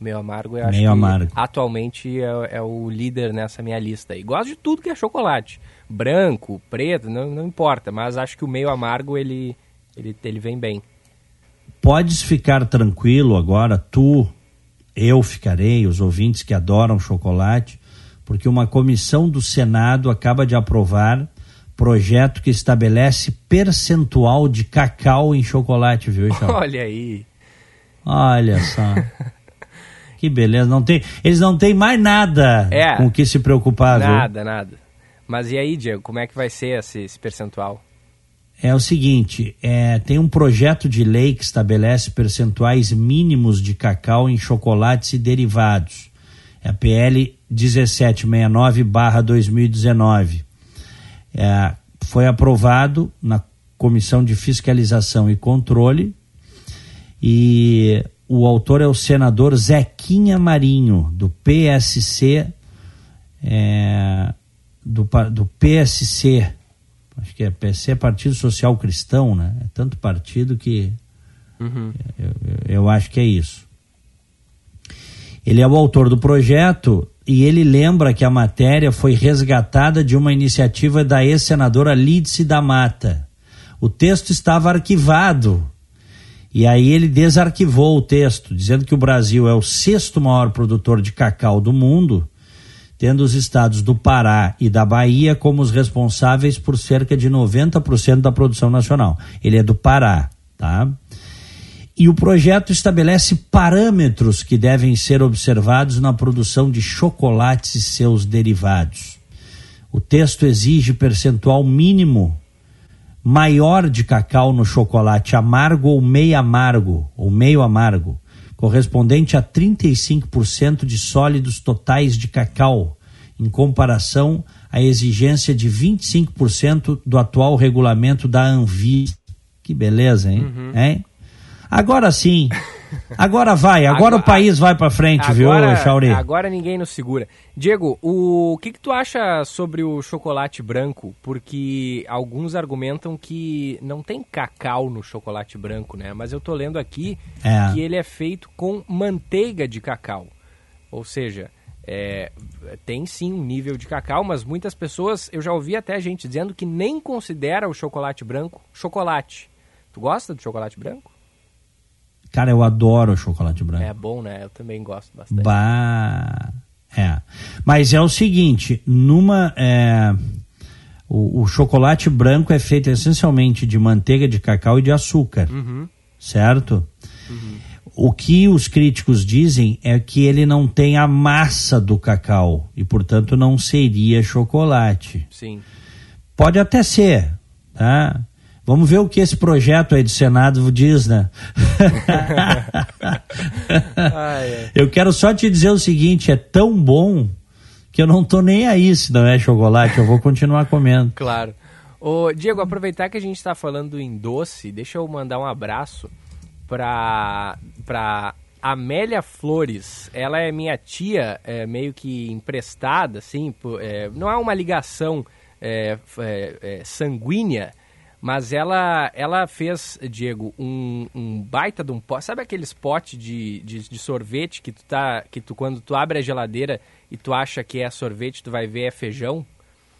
Meio amargo, eu acho meio amargo. atualmente é, é, o líder nessa minha lista. E gosto de tudo que é chocolate. Branco, preto, não, não importa, mas acho que o meio amargo ele, ele, ele vem bem. Podes ficar tranquilo agora, tu, eu ficarei, os ouvintes que adoram chocolate porque uma comissão do Senado acaba de aprovar projeto que estabelece percentual de cacau em chocolate, viu, Ixão? Olha aí. Olha só. que beleza. Não tem, eles não têm mais nada é, com o que se preocupar, Nada, viu? nada. Mas e aí, Diego, como é que vai ser esse, esse percentual? É o seguinte, é, tem um projeto de lei que estabelece percentuais mínimos de cacau em chocolates e derivados. É a PL 1769-2019. É, foi aprovado na Comissão de Fiscalização e Controle e o autor é o senador Zequinha Marinho, do PSC, é, do, do PSC, acho que é PSC Partido Social Cristão, né? É tanto partido que uhum. eu, eu acho que é isso. Ele é o autor do projeto e ele lembra que a matéria foi resgatada de uma iniciativa da ex-senadora Lídice da Mata. O texto estava arquivado. E aí ele desarquivou o texto, dizendo que o Brasil é o sexto maior produtor de cacau do mundo, tendo os estados do Pará e da Bahia como os responsáveis por cerca de 90% da produção nacional. Ele é do Pará, tá? E o projeto estabelece parâmetros que devem ser observados na produção de chocolates e seus derivados. O texto exige percentual mínimo maior de cacau no chocolate amargo ou meio amargo, ou meio amargo, correspondente a 35% de sólidos totais de cacau, em comparação à exigência de 25% do atual regulamento da Anvisa. Que beleza, hein? Uhum. hein? Agora sim. Agora vai, agora, agora o país vai para frente, agora, viu, Chauri? Agora ninguém nos segura. Diego, o que, que tu acha sobre o chocolate branco? Porque alguns argumentam que não tem cacau no chocolate branco, né? Mas eu tô lendo aqui é. que ele é feito com manteiga de cacau. Ou seja, é, tem sim um nível de cacau, mas muitas pessoas, eu já ouvi até gente dizendo que nem considera o chocolate branco chocolate. Tu gosta do chocolate branco? Cara, eu adoro chocolate branco. É bom, né? Eu também gosto bastante. Bah. É. Mas é o seguinte, numa. É, O, o, chocolate branco é feito essencialmente de manteiga de cacau e de açúcar, uhum. certo? Uhum. O que os críticos dizem é que ele não tem a massa do cacau e, portanto, não seria chocolate. Sim. Pode até ser, tá? Vamos ver o que esse projeto aí do Senado diz, né? Eu quero só te dizer o seguinte: é tão bom que eu não tô nem aí se não é chocolate, eu vou continuar comendo. Claro. Ô, Diego, aproveitar que a gente está falando em doce, deixa eu mandar um abraço para para Amélia Flores. Ela é minha tia, é, meio que emprestada, assim, é, não é uma ligação é, é, é, sanguínea, mas ela, ela fez, Diego, um, um baita de um pote. Sabe aqueles potes de, de, de, sorvete que tu tá. que tu, quando tu abre a geladeira e tu acha que é sorvete, tu vai ver é feijão?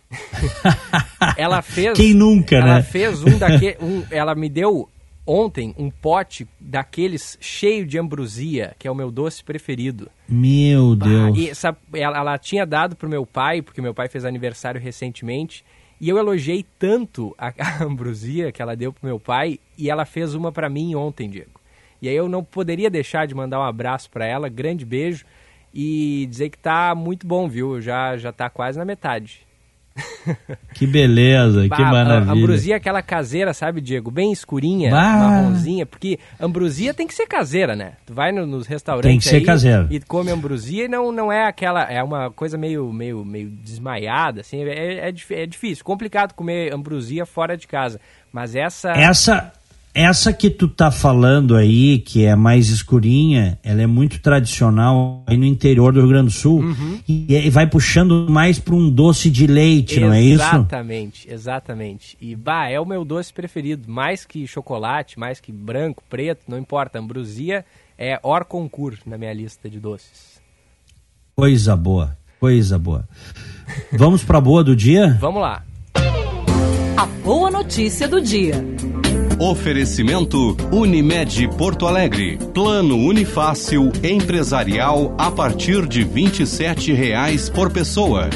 ela fez. Quem nunca, ela né? Ela fez um daquele. Um, ela me deu ontem um pote daqueles cheio de ambrosia, que é o meu doce preferido. Meu Deus. E, sabe, ela, ela tinha dado pro meu pai, porque meu pai fez aniversário recentemente. E eu elogiei tanto a, a ambrosia que ela deu pro meu pai e ela fez uma para mim ontem, Diego. E aí eu não poderia deixar de mandar um abraço para ela, grande beijo e dizer que tá muito bom, viu? Já já tá quase na metade. Que beleza, bah, que maravilha. A ambrosia é aquela caseira, sabe, Diego? Bem escurinha, bah. marronzinha, porque ambrosia tem que ser caseira, né? Tu vai no, nos restaurantes tem que ser caseira. e come ambrosia e não, não é aquela, é uma coisa meio, meio, meio desmaiada, assim, é, é, é difícil, complicado comer ambrosia fora de casa. Mas essa... Essa essa que tu tá falando aí, que é mais escurinha, ela é muito tradicional aí no interior do Rio Grande do Sul uhum. e, e, vai puxando mais para um doce de leite, exatamente, não é isso? Exatamente, exatamente. E bah, é o meu doce preferido, mais que chocolate, mais que branco, preto, não importa. Ambrosia é hors concurso na minha lista de doces. Coisa boa, coisa boa. Vamos para boa do dia? Vamos lá. A boa notícia do dia. Oferecimento Unimed Porto Alegre. Plano Unifácil empresarial a partir de R$ 27,00 por pessoa.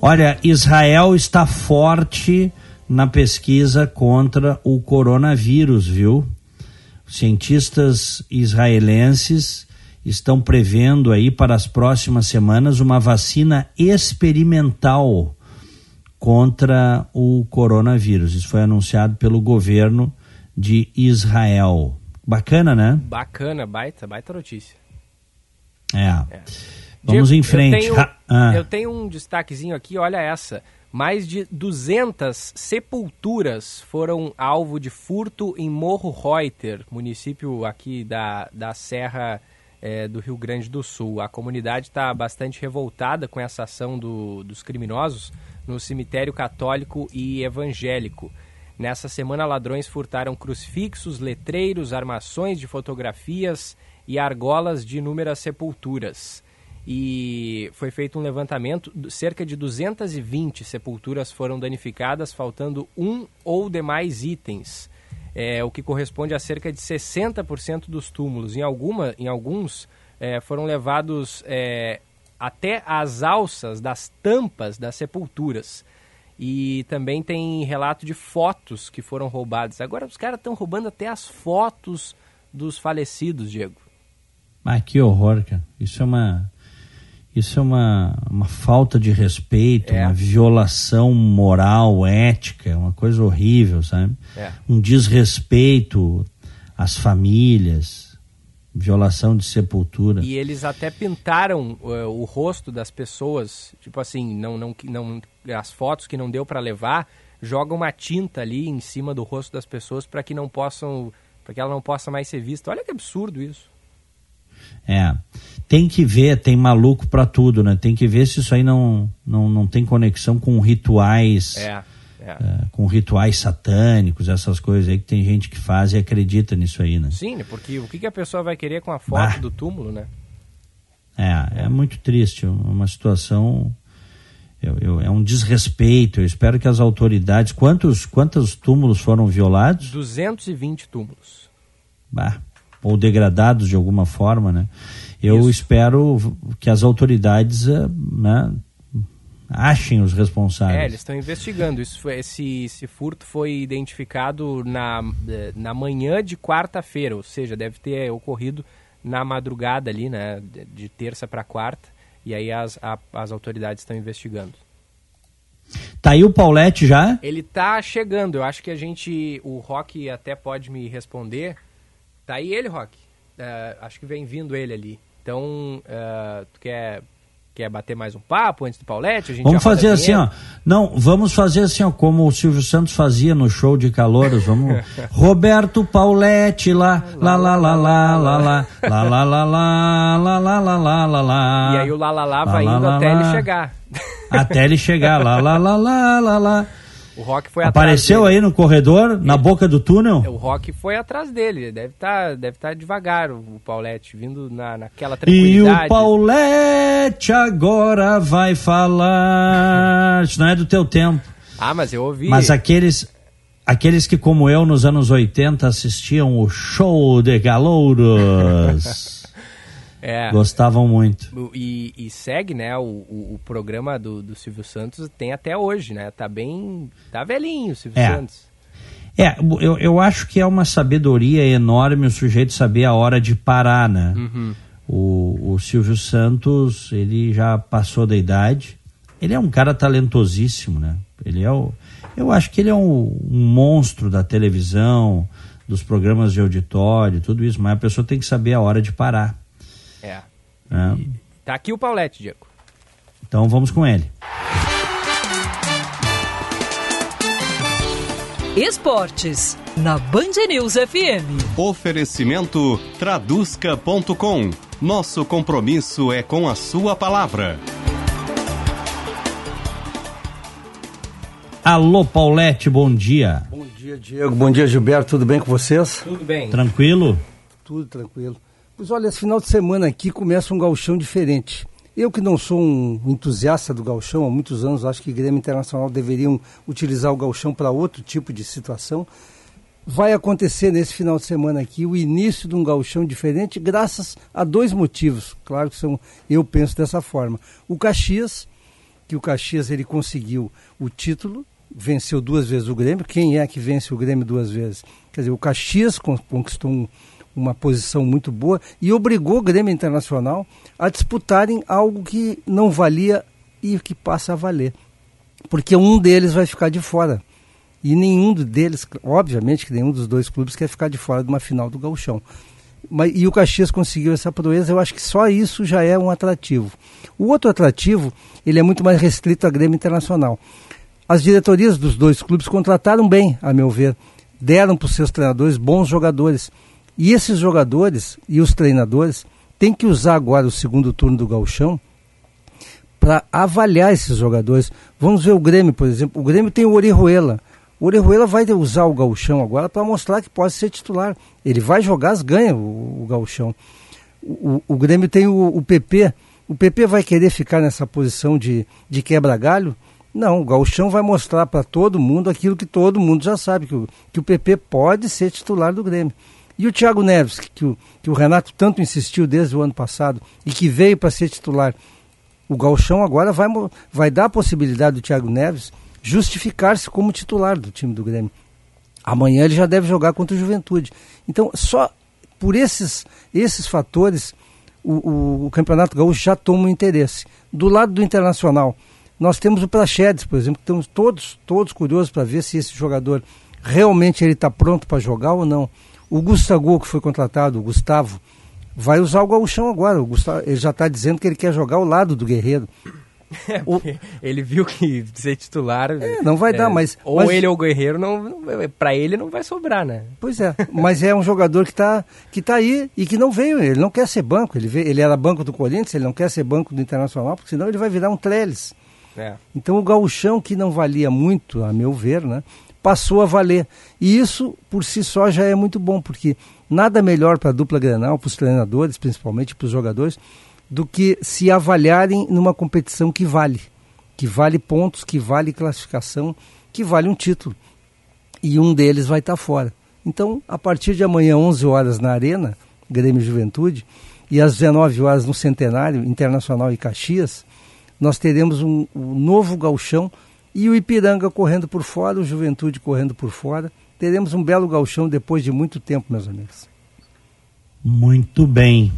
Olha, Israel está forte na pesquisa contra o coronavírus, viu? Cientistas israelenses estão prevendo aí para as próximas semanas uma vacina experimental contra o coronavírus. Isso foi anunciado pelo governo de Israel. Bacana, né? Bacana, baita, baita notícia. É. é. Vamos Diego, em frente. Eu tenho, ah. eu tenho um destaquezinho aqui, olha essa. Mais de 200 sepulturas foram alvo de furto em Morro Reuter, município aqui da, da Serra é, do Rio Grande do Sul. A comunidade está bastante revoltada com essa ação do, dos criminosos no cemitério católico e evangélico. Nessa semana, ladrões furtaram crucifixos, letreiros, armações de fotografias e argolas de inúmeras sepulturas. E foi feito um levantamento, cerca de 220 sepulturas foram danificadas, faltando um ou demais itens, é, o que corresponde a cerca de 60% dos túmulos. Em, alguma, em alguns é, foram levados é, até as alças das tampas das sepulturas. E também tem relato de fotos que foram roubadas. Agora os caras estão roubando até as fotos dos falecidos, Diego. Ah, que horror, cara. Isso é uma isso é uma, uma falta de respeito, é. uma violação moral, ética, uma coisa horrível, sabe? É. Um desrespeito às famílias, violação de sepultura. E eles até pintaram uh, o rosto das pessoas, tipo assim, não, não, não, as fotos que não deu para levar, jogam uma tinta ali em cima do rosto das pessoas para que não possam, para que ela não possa mais ser vista. Olha que absurdo isso. É, tem que ver, tem maluco para tudo, né? Tem que ver se isso aí não, não, não tem conexão com rituais. É é. É, com rituais satânicos, essas coisas aí que tem gente que faz e acredita nisso aí, né? Sim, porque o que, que a pessoa vai querer com a foto ah. do túmulo, né? É, é muito triste, uma situação eu, eu, é um desrespeito. Eu espero que as autoridades. Quantos, quantos túmulos foram violados? 220 túmulos. Bah, ou degradados de alguma forma, né? Eu Isso. espero que as autoridades eh, né, achem os responsáveis. É, eles estão investigando. Isso foi, esse, esse furto foi identificado na, eh, na manhã de quarta-feira, ou seja, deve ter ocorrido na madrugada ali, né, de terça para quarta, e aí as, a, as autoridades estão investigando. Tá aí o Paulette já? Ele tá chegando, eu acho que a gente, o Rock até pode me responder. Tá aí ele, Rock? Uh, acho que vem vindo ele ali. Então, uh, tu quer Quer bater mais um papo antes do Paulette? vamos fazer assim, ó. Não, vamos fazer assim, ó, como o Silvio Santos fazia no show de calouros. Vamos. Roberto Paulette lá, lá, lá, lá, lá, lá, lá, lá, lá, lá, lá, lá, lá, lá, lá, lá, lá. E aí o lá, lá, lá vai indo até ele chegar. Até ele chegar lá, lá, lá, lá, lá, lá. O Rock foi Apareceu aí no corredor, na boca do túnel? O Rock foi atrás dele. Deve estar tá, deve tá devagar o Paulette, vindo na, naquela tranquilidade. E o Paulette agora vai falar. Isso não é do teu tempo. Ah, mas eu ouvi. Mas aqueles. Aqueles que, como eu, nos anos 80 assistiam o show de galouros. É. Gostavam muito. E, e segue, né? O, o, o programa do, do, Silvio Santos tem até hoje, né? Tá bem. Tá velhinho o Silvio é. Santos. É, eu, eu acho que é uma sabedoria enorme o sujeito saber a hora de parar, né? Uhum. O, o Silvio Santos, ele já passou da idade. Ele é um cara talentosíssimo, né? Ele é o, eu acho que ele é um, um monstro da televisão, dos programas de auditório, tudo isso, mas a pessoa tem que saber a hora de parar. É. Tá aqui o Paulette, Diego. Então vamos com ele. Esportes, na Band News FM. Oferecimento traduzca.com. Nosso compromisso é com a sua palavra. Alô, Paulette, bom dia. Bom dia, Diego. Bom dia, Gilberto. Tudo bem com vocês? Tudo bem. Tranquilo? Tudo tranquilo. Pois olha, esse final de semana aqui começa um galchão diferente. Eu que não sou um entusiasta do galchão há muitos anos, acho que Grêmio Internacional deveriam utilizar o galchão para outro tipo de situação. Vai acontecer nesse final de semana aqui o início de um galchão diferente, graças a dois motivos. Claro que são, eu penso dessa forma. O Caxias, que o Caxias ele conseguiu o título, venceu duas vezes o Grêmio. Quem é que vence o Grêmio duas vezes? Quer dizer, o Caxias conquistou um, uma posição muito boa e obrigou o Grêmio Internacional a disputarem algo que não valia e que passa a valer. Porque um deles vai ficar de fora. E nenhum deles, obviamente que nenhum dos dois clubes quer ficar de fora de uma final do Gauchão. Mas, e o Caxias conseguiu essa proeza, eu acho que só isso já é um atrativo. O outro atrativo, ele é muito mais restrito à Grêmio Internacional. As diretorias dos dois clubes contrataram bem, a meu ver. Deram para os seus treinadores bons jogadores. E esses jogadores e os treinadores têm que usar agora o segundo turno do Galchão para avaliar esses jogadores. Vamos ver o Grêmio, por exemplo. O Grêmio tem o Orihuela. O Orihuela vai usar o Galchão agora para mostrar que pode ser titular. Ele vai jogar as ganha, o, o Galchão. O, o, Grêmio tem o, o PP. O PP vai querer ficar nessa posição de, de quebra-galho? Não, o Galchão vai mostrar para todo mundo aquilo que todo mundo já sabe, que o, que o PP pode ser titular do Grêmio. E o Thiago Neves, que o, que o Renato tanto insistiu desde o ano passado e que veio para ser titular, o Galchão agora vai, vai dar a possibilidade do Thiago Neves justificar-se como titular do time do Grêmio. Amanhã ele já deve jogar contra o Juventude. Então, só por esses, esses fatores, o, o, o Campeonato Gaúcho já toma um interesse. Do lado do Internacional, nós temos o Prachedes, por exemplo, estamos todos, todos curiosos para ver se esse jogador realmente ele está pronto para jogar ou não. O Gustavo, que foi contratado, o Gustavo, vai usar o gauchão agora. O Gustavo, ele já está dizendo que ele quer jogar ao lado do Guerreiro. É, o... Ele viu que ser titular. É, não vai é, dar, mas. Ou mas... ele ou o Guerreiro, não, não para ele não vai sobrar, né? Pois é, mas é um jogador que está que tá aí e que não veio. Ele não quer ser banco. Ele, veio, ele era banco do Corinthians, ele não quer ser banco do Internacional, porque senão ele vai virar um Trellis. É. Então o gauchão, que não valia muito, a meu ver, né? Passou a valer. E isso, por si só, já é muito bom, porque nada melhor para a dupla Grenal, para os treinadores, principalmente para os jogadores, do que se avaliarem numa competição que vale. Que vale pontos, que vale classificação, que vale um título. E um deles vai estar tá fora. Então, a partir de amanhã, 11 horas na Arena, Grêmio Juventude, e às 19 horas no Centenário Internacional e Caxias, nós teremos um, um novo galchão e o Ipiranga correndo por fora, o Juventude correndo por fora. Teremos um belo galchão depois de muito tempo, meus amigos. Muito bem.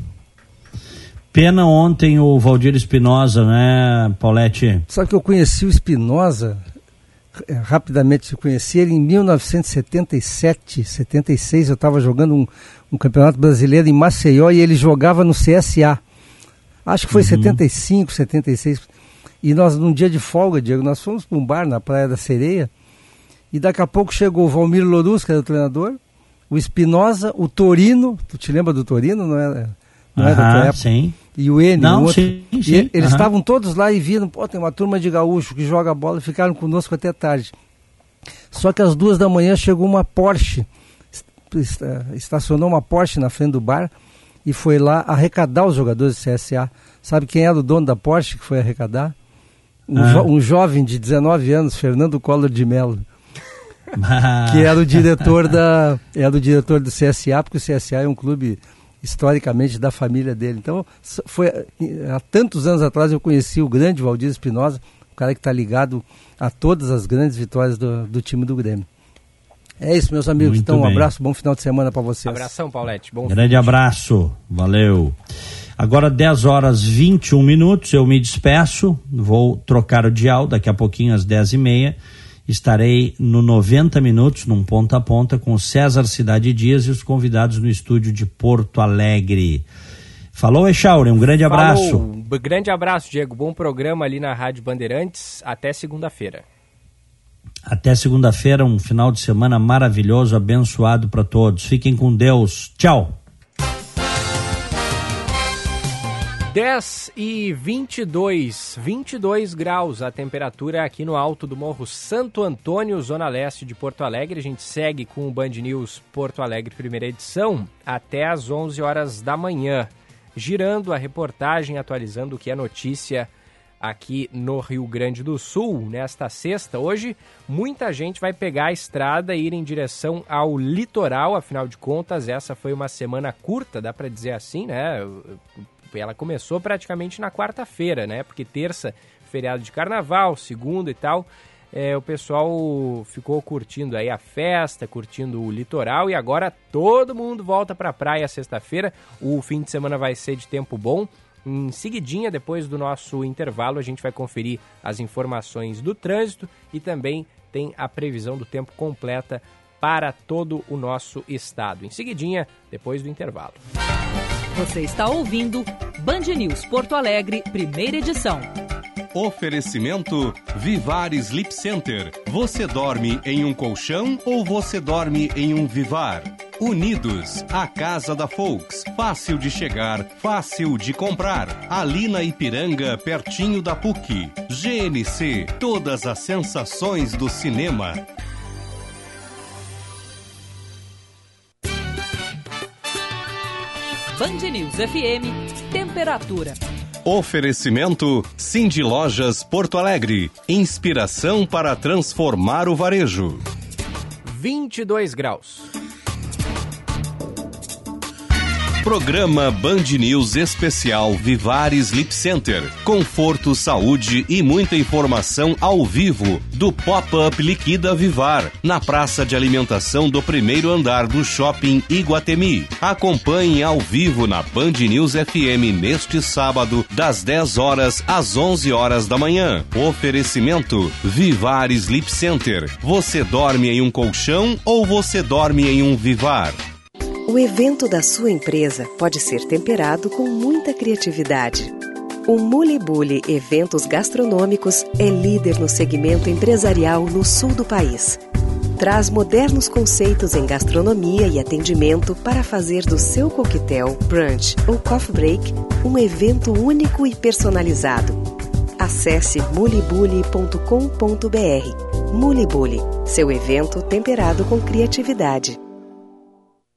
Pena ontem o Valdir Espinosa, né, Paulette? Sabe que eu conheci o Espinosa, é, rapidamente conheci ele em 1977, 76, eu estava jogando um, um, campeonato brasileiro em Maceió e ele jogava no CSA. Acho que foi uhum. 75, 76. E nós, num dia de folga, Diego, nós fomos para um bar na Praia da Sereia e daqui a pouco chegou o Valmir Lorus, que era o treinador, o Espinosa, o Torino, tu te lembra do Torino, não era? Não era da tua época? Sim e o N, Não, o outro. Sim, sim, eles estavam todos lá e viram, pô, tem uma turma de gaúcho que joga bola e ficaram conosco até tarde. Só que às duas da manhã chegou uma Porsche, estacionou uma Porsche na frente do bar e foi lá arrecadar os jogadores do CSA. Sabe quem era o dono da Porsche que foi arrecadar? Um, ah. jo um jovem de 19 anos, Fernando Collor de Mello. que era o diretor da era o diretor do CSA, porque o CSA é um clube historicamente da família dele. Então, foi há tantos anos atrás eu conheci o grande Valdir Espinosa, o cara que está ligado a todas as grandes vitórias do, do time do Grêmio. É isso, meus amigos. Muito então, um bem. abraço, bom final de semana para vocês. Abração, Paulette. Bom Grande abraço, valeu. Agora 10 horas 21 minutos, eu me despeço, vou trocar o dial daqui a pouquinho às 10 e meia estarei no 90 minutos, num ponta a ponta, com César Cidade Dias e os convidados no estúdio de Porto Alegre. Falou, Echauri, um grande abraço. Falou. Grande abraço, Diego. Bom programa ali na Rádio Bandeirantes. Até segunda-feira. Até segunda-feira, um final de semana maravilhoso, abençoado para todos. Fiquem com Deus. Tchau. 10 e 22, 22 graus a temperatura aqui no alto do Morro Santo Antônio, zona leste de Porto Alegre. A gente segue com o Band News Porto Alegre, primeira edição, até às 11 horas da manhã. Girando a reportagem, atualizando o que é notícia aqui no Rio Grande do Sul, nesta sexta. Hoje, muita gente vai pegar a estrada e ir em direção ao litoral, afinal de contas, essa foi uma semana curta, dá para dizer assim, né? Ela começou praticamente na quarta-feira, né? Porque terça, feriado de carnaval, segunda e tal. É, o pessoal ficou curtindo aí a festa, curtindo o litoral e agora todo mundo volta para a praia sexta-feira. O fim de semana vai ser de tempo bom. Em seguidinha, depois do nosso intervalo, a gente vai conferir as informações do trânsito e também tem a previsão do tempo completa para todo o nosso estado. Em seguidinha, depois do intervalo. Você está ouvindo Band News Porto Alegre, primeira edição. Oferecimento Vivar Sleep Center. Você dorme em um colchão ou você dorme em um Vivar? Unidos, a casa da Folks. Fácil de chegar, fácil de comprar. Ali na Ipiranga, pertinho da PUC. GNC, todas as sensações do cinema. Band News FM, temperatura. Oferecimento Cindy Lojas Porto Alegre. Inspiração para transformar o varejo. 22 graus. Programa Band News Especial Vivar Sleep Center. Conforto, saúde e muita informação ao vivo do Pop-Up Liquida Vivar, na praça de alimentação do primeiro andar do Shopping Iguatemi. Acompanhe ao vivo na Band News FM neste sábado, das 10 horas às 11 horas da manhã. Oferecimento Vivar Sleep Center. Você dorme em um colchão ou você dorme em um Vivar? O evento da sua empresa pode ser temperado com muita criatividade. O Mulibuli Eventos Gastronômicos é líder no segmento empresarial no sul do país. Traz modernos conceitos em gastronomia e atendimento para fazer do seu coquetel, brunch ou coffee break um evento único e personalizado. Acesse mulibuli.com.br. Mulibuli, seu evento temperado com criatividade.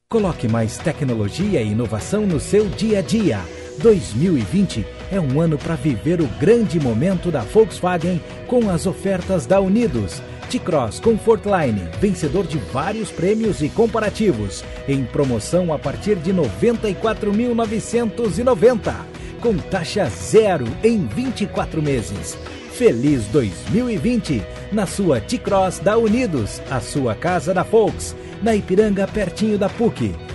Coloque mais tecnologia e inovação no seu dia a dia. 2020 é um ano para viver o grande momento da Volkswagen com as ofertas da Unidos. T-Cross Comfortline, vencedor de vários prêmios e comparativos, em promoção a partir de 94.990, com taxa zero em 24 meses. Feliz 2020 na sua T-Cross da Unidos, a sua casa da Volks, na Ipiranga pertinho da PUC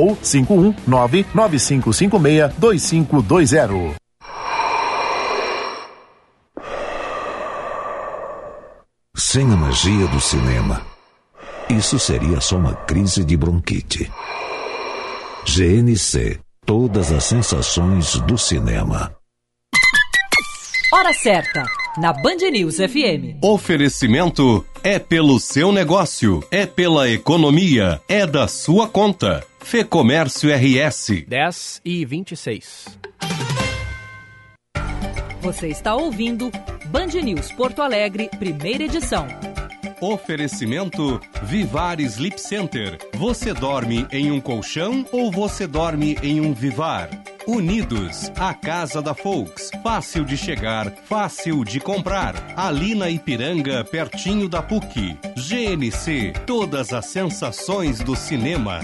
ou 51 99556 2520. Sem a magia do cinema, isso seria só uma crise de bronquite. GNC Todas as sensações do cinema. Hora certa, na Band News FM. Oferecimento é pelo seu negócio, é pela economia, é da sua conta. Fê Comércio RS. 10 e 26. Você está ouvindo Band News Porto Alegre, primeira edição. Oferecimento Vivar Sleep Center. Você dorme em um colchão ou você dorme em um Vivar? Unidos, a casa da Folks. Fácil de chegar, fácil de comprar. Ali na Ipiranga, pertinho da PUC. GNC, todas as sensações do cinema.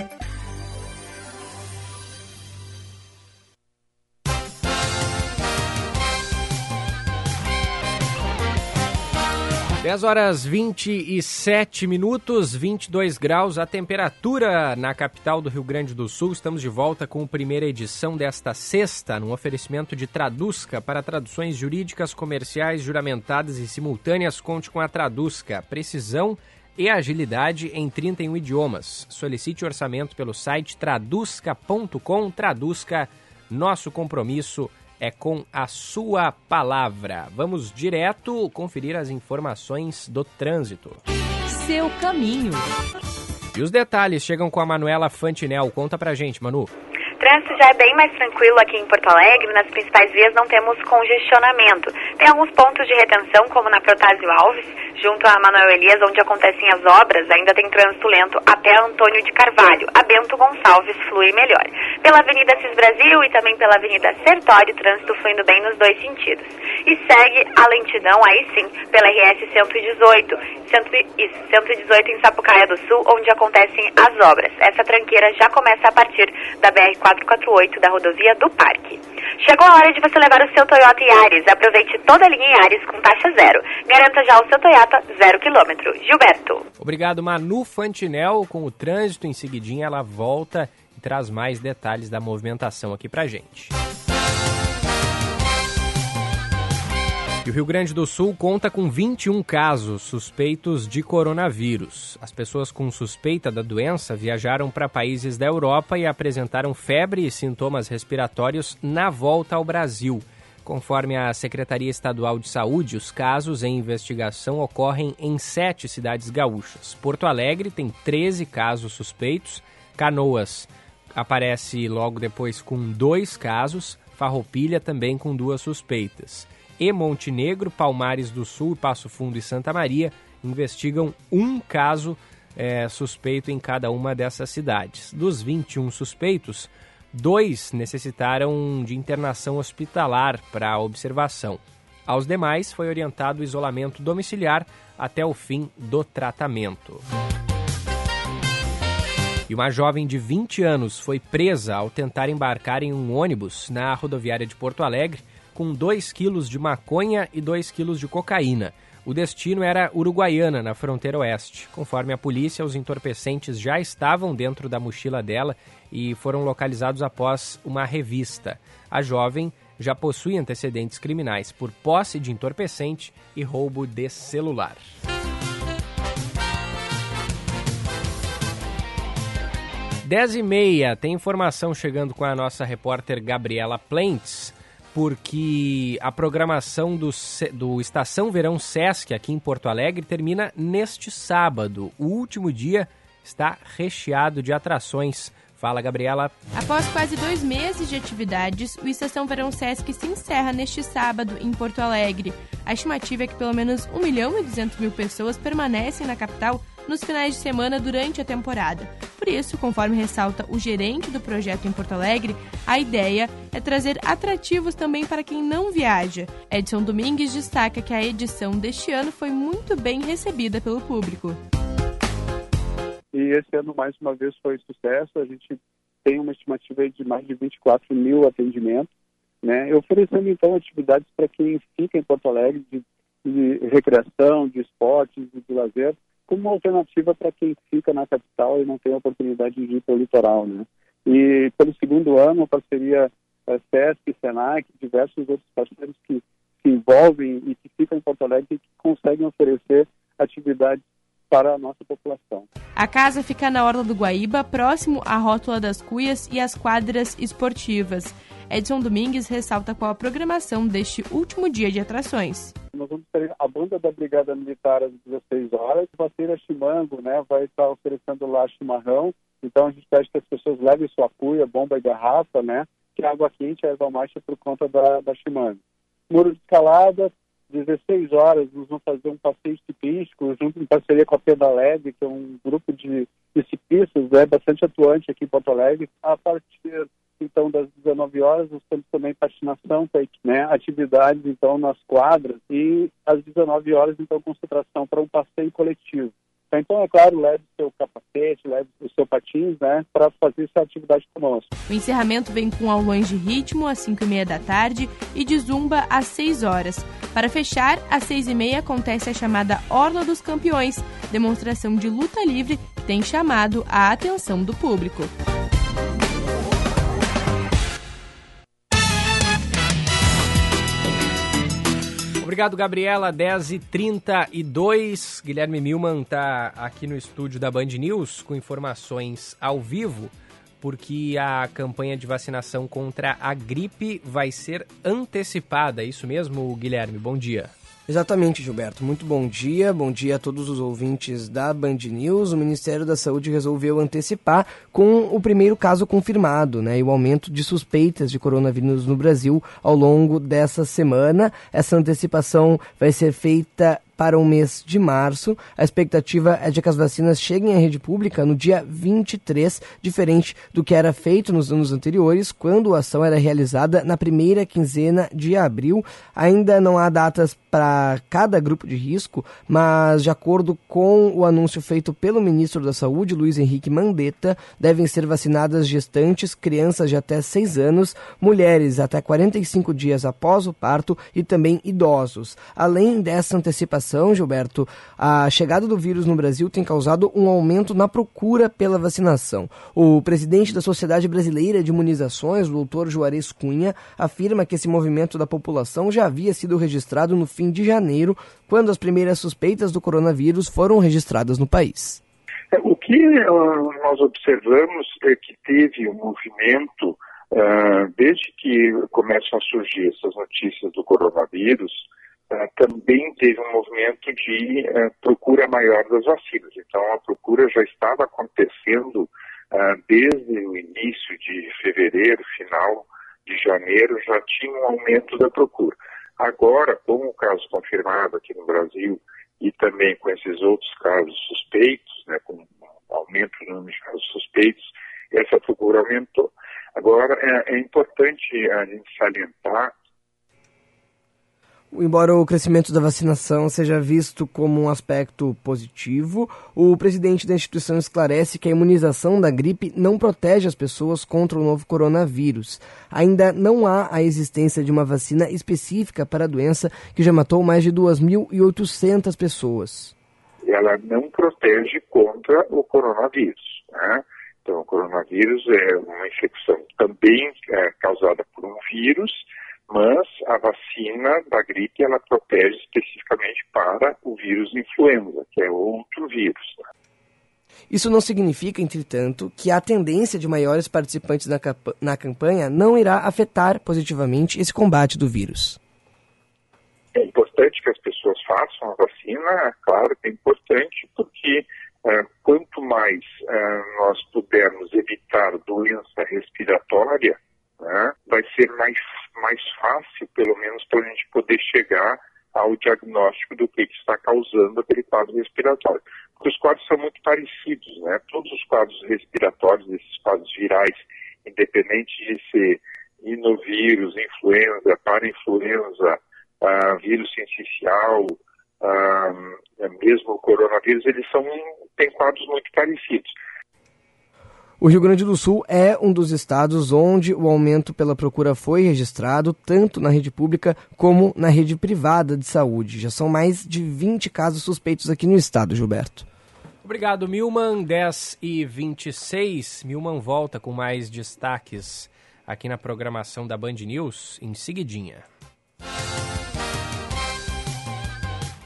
10 horas 27 minutos, 22 graus, a temperatura na capital do Rio Grande do Sul. Estamos de volta com a primeira edição desta sexta, num oferecimento de Tradusca para traduções jurídicas, comerciais, juramentadas e simultâneas. Conte com a Tradusca. Precisão e agilidade em 31 idiomas. Solicite orçamento pelo site tradusca.com. Tradusca, nosso compromisso é com a sua palavra. Vamos direto conferir as informações do trânsito. Seu caminho. E os detalhes chegam com a Manuela Fantinel. Conta pra gente, Manu trânsito já é bem mais tranquilo aqui em Porto Alegre. Nas principais vias não temos congestionamento. Tem alguns pontos de retenção, como na Protásio Alves, junto a Manuel Elias, onde acontecem as obras. Ainda tem trânsito lento até Antônio de Carvalho. A Bento Gonçalves flui melhor. Pela Avenida Cis Brasil e também pela Avenida Sertório, trânsito fluindo bem nos dois sentidos. E segue a lentidão, aí sim, pela RS 118, 118 em Sapucaia do Sul, onde acontecem as obras. Essa tranqueira já começa a partir da BR 448 da rodovia do Parque. Chegou a hora de você levar o seu Toyota Yaris. Aproveite toda a linha Yaris com taxa zero. Garanta já o seu Toyota zero quilômetro. Gilberto. Obrigado, Manu Fantinel. Com o trânsito em seguidinha, ela volta e traz mais detalhes da movimentação aqui pra gente. E o Rio Grande do Sul conta com 21 casos suspeitos de coronavírus. As pessoas com suspeita da doença viajaram para países da Europa e apresentaram febre e sintomas respiratórios na volta ao Brasil. Conforme a Secretaria Estadual de Saúde, os casos em investigação ocorrem em sete cidades gaúchas. Porto Alegre tem 13 casos suspeitos, Canoas aparece logo depois com dois casos, Farroupilha também com duas suspeitas e Montenegro, Palmares do Sul, Passo Fundo e Santa Maria investigam um caso é, suspeito em cada uma dessas cidades. Dos 21 suspeitos, dois necessitaram de internação hospitalar para observação. Aos demais foi orientado o isolamento domiciliar até o fim do tratamento. E uma jovem de 20 anos foi presa ao tentar embarcar em um ônibus na rodoviária de Porto Alegre com 2 quilos de maconha e 2 quilos de cocaína. O destino era Uruguaiana, na fronteira oeste. Conforme a polícia, os entorpecentes já estavam dentro da mochila dela e foram localizados após uma revista. A jovem já possui antecedentes criminais por posse de entorpecente e roubo de celular. Dez e meia, tem informação chegando com a nossa repórter Gabriela Plentes porque a programação do, do Estação Verão Sesc aqui em Porto Alegre termina neste sábado. O último dia está recheado de atrações. Fala, Gabriela. Após quase dois meses de atividades, o Estação Verão Sesc se encerra neste sábado em Porto Alegre. A estimativa é que pelo menos 1 milhão e 200 mil pessoas permanecem na capital nos finais de semana durante a temporada. Por isso, conforme ressalta o gerente do projeto em Porto Alegre, a ideia é trazer atrativos também para quem não viaja. Edson Domingues destaca que a edição deste ano foi muito bem recebida pelo público. E esse ano, mais uma vez, foi sucesso. A gente tem uma estimativa de mais de 24 mil atendimentos, né? oferecendo, então, atividades para quem fica em Porto Alegre de, de recreação, de esportes, de, lazer, como alternativa para quem fica na capital e não tem a oportunidade de ir para o litoral, né? E pelo segundo ano, a parceria é, SESC, SENAC, diversos outros parceiros que se envolvem e que ficam em Porto Alegre e que conseguem oferecer atividades para a nossa população. A casa fica na Orla do Guaíba, próximo à Rótula das Cuias e às quadras esportivas. Edson Domingues ressalta qual a programação deste último dia de atrações. Nós vamos ter a banda da Brigada Militar às 16 horas, Bateira Chimango né, vai estar oferecendo lá chimarrão, então a gente pede que as pessoas levem sua cuia, bomba e garrafa, né, que a água quente é erva marcha por conta da, da chimango. Muro de escalada, 16 horas, nós vamos fazer um passeio ciclístico junto em parceria com a Pedaleve, que é um grupo de, de ciclistas né, bastante atuante aqui em Porto Alegre. A partir então das 19 horas nós temos também patinação, né, atividades então nas quadras e às 19 horas então concentração para um passeio coletivo. Então, é claro, leve o seu capacete, leve o seu patins, né, para fazer essa atividade conosco. O encerramento vem com aulões de ritmo às 5 e meia da tarde e de zumba às 6 horas. Para fechar, às 6 e meia acontece a chamada Orla dos Campeões, demonstração de luta livre que tem chamado a atenção do público. Obrigado, Gabriela. 10h32. Guilherme Milman está aqui no estúdio da Band News com informações ao vivo, porque a campanha de vacinação contra a gripe vai ser antecipada. É isso mesmo, Guilherme? Bom dia. Exatamente, Gilberto. Muito bom dia. Bom dia a todos os ouvintes da Band News. O Ministério da Saúde resolveu antecipar com o primeiro caso confirmado, né, e o aumento de suspeitas de coronavírus no Brasil ao longo dessa semana. Essa antecipação vai ser feita para o mês de março. A expectativa é de que as vacinas cheguem à rede pública no dia 23, diferente do que era feito nos anos anteriores, quando a ação era realizada na primeira quinzena de abril. Ainda não há datas para cada grupo de risco, mas de acordo com o anúncio feito pelo ministro da Saúde, Luiz Henrique Mandetta, devem ser vacinadas gestantes, crianças de até 6 anos, mulheres até 45 dias após o parto e também idosos. Além dessa antecipação, vacinação, Gilberto, a chegada do vírus no Brasil tem causado um aumento na procura pela vacinação. O presidente da Sociedade Brasileira de Imunizações, o doutor Juarez Cunha, afirma que esse movimento da população já havia sido registrado no fim de janeiro, quando as primeiras suspeitas do coronavírus foram registradas no país. É, o que uh, nós observamos é que teve um movimento, uh, desde que começam a surgir essas notícias do coronavírus, também teve um movimento de uh, procura maior das vacinas. Então, a procura já estava acontecendo uh, desde o início de fevereiro, final de janeiro, já tinha um aumento da procura. Agora, com o caso confirmado aqui no Brasil e também com esses outros casos suspeitos, né, com aumento no número de casos suspeitos, essa procura aumentou. Agora, é, é importante a gente salientar Embora o crescimento da vacinação seja visto como um aspecto positivo, o presidente da instituição esclarece que a imunização da gripe não protege as pessoas contra o novo coronavírus. Ainda não há a existência de uma vacina específica para a doença que já matou mais de 2.800 pessoas. Ela não protege contra o coronavírus. Né? Então, o coronavírus é uma infecção também é, causada por um vírus mas a vacina da gripe ela protege especificamente para o vírus influenza, que é outro vírus. Isso não significa, entretanto, que a tendência de maiores participantes na, na campanha não irá afetar positivamente esse combate do vírus. É importante que as pessoas façam a vacina, claro que é importante, porque é, quanto mais é, nós pudermos evitar doença respiratória, né, vai ser mais, mais fácil, pelo menos, para a gente poder chegar ao diagnóstico do que, que está causando aquele quadro respiratório. Porque os quadros são muito parecidos, né? Todos os quadros respiratórios, esses quadros virais, independente de ser inovírus, influenza, parainfluenza, uh, vírus sensicial, uh, mesmo o coronavírus, eles são, têm quadros muito parecidos. O Rio Grande do Sul é um dos estados onde o aumento pela procura foi registrado, tanto na rede pública como na rede privada de saúde. Já são mais de 20 casos suspeitos aqui no estado, Gilberto. Obrigado, Milman. 10 e 26. Milman volta com mais destaques aqui na programação da Band News em seguidinha.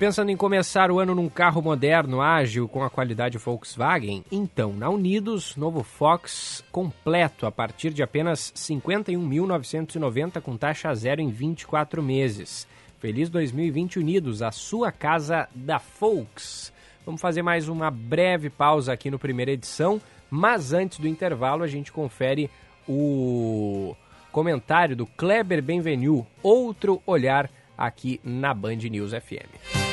Pensando em começar o ano num carro moderno, ágil, com a qualidade Volkswagen? Então, na Unidos, novo Fox completo a partir de apenas 51.990 com taxa zero em 24 meses. Feliz 2020 Unidos, a sua casa da Volks. Vamos fazer mais uma breve pausa aqui no primeira edição, mas antes do intervalo a gente confere o comentário do Kleber Benvenu, outro olhar aqui na Band News FM.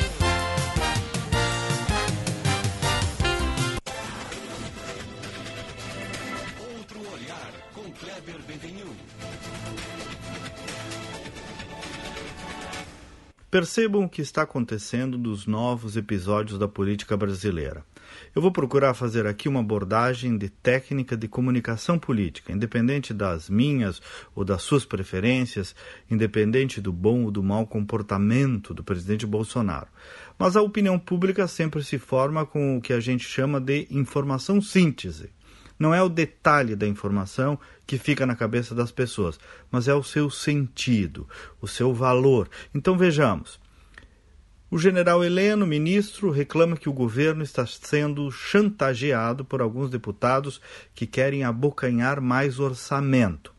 Percebam o que está acontecendo nos novos episódios da política brasileira. Eu vou procurar fazer aqui uma abordagem de técnica de comunicação política, independente das minhas ou das suas preferências, independente do bom ou do mau comportamento do presidente Bolsonaro. Mas a opinião pública sempre se forma com o que a gente chama de informação síntese. Não é o detalhe da informação que fica na cabeça das pessoas, mas é o seu sentido, o seu valor. Então vejamos. O general Heleno, ministro, reclama que o governo está sendo chantageado por alguns deputados que querem abocanhar mais orçamento.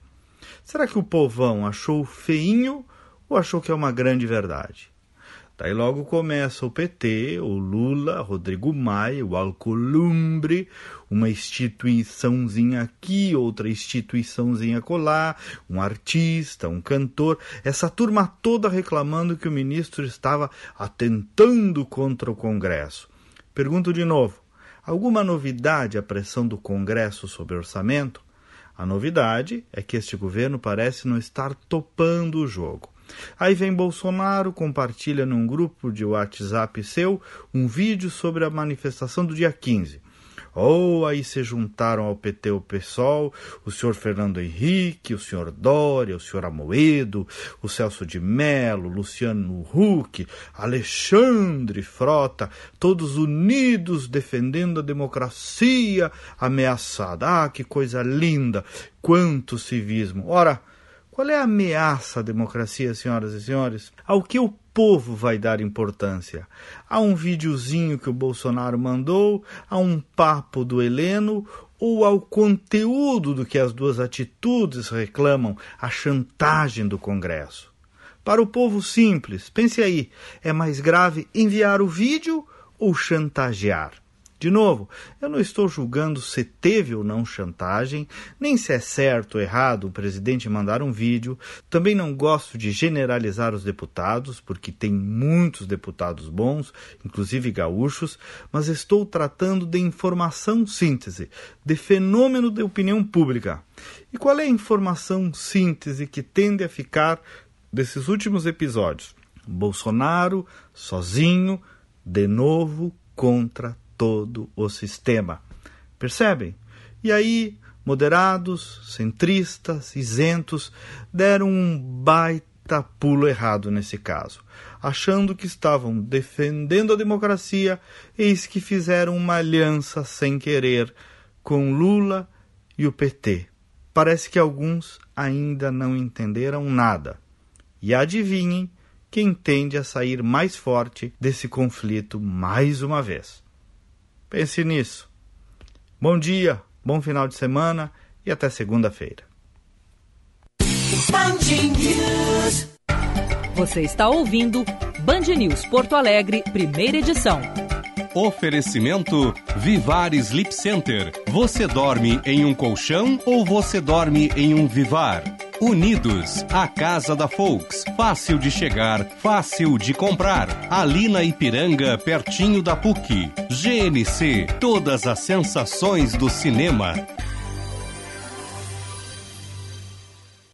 Será que o povão achou feinho ou achou que é uma grande verdade? Daí logo começa o PT, o Lula, Rodrigo Maia, o Alcolumbre, uma instituiçãozinha aqui, outra instituiçãozinha colar, um artista, um cantor, essa turma toda reclamando que o ministro estava atentando contra o Congresso. Pergunto de novo: alguma novidade à pressão do Congresso sobre orçamento? A novidade é que este governo parece não estar topando o jogo. Aí vem Bolsonaro, compartilha num grupo de WhatsApp seu um vídeo sobre a manifestação do dia 15. Ou oh, aí se juntaram ao PT o PSOL, o senhor Fernando Henrique, o senhor Dória, o senhor Amoedo, o Celso de Mello, Luciano Huck, Alexandre Frota, todos unidos defendendo a democracia ameaçada. Ah, que coisa linda! Quanto civismo! Ora, qual é a ameaça à democracia, senhoras e senhores? Ao que o povo vai dar importância? A um videozinho que o Bolsonaro mandou, a um papo do Heleno ou ao conteúdo do que as duas atitudes reclamam, a chantagem do Congresso? Para o povo simples, pense aí, é mais grave enviar o vídeo ou chantagear? De novo, eu não estou julgando se teve ou não chantagem, nem se é certo ou errado o presidente mandar um vídeo. Também não gosto de generalizar os deputados, porque tem muitos deputados bons, inclusive gaúchos, mas estou tratando de informação síntese, de fenômeno de opinião pública. E qual é a informação síntese que tende a ficar desses últimos episódios? Bolsonaro sozinho, de novo contra todo o sistema. Percebem? E aí, moderados, centristas, isentos, deram um baita pulo errado nesse caso. Achando que estavam defendendo a democracia, eis que fizeram uma aliança sem querer com Lula e o PT. Parece que alguns ainda não entenderam nada. E adivinhem quem tende a sair mais forte desse conflito mais uma vez. Pense nisso. Bom dia, bom final de semana e até segunda-feira. Você está ouvindo Band News Porto Alegre, primeira edição. Oferecimento Vivar Sleep Center. Você dorme em um colchão ou você dorme em um Vivar? Unidos, a casa da Folks. Fácil de chegar, fácil de comprar. Ali na Ipiranga, pertinho da PUC. GNC, todas as sensações do cinema.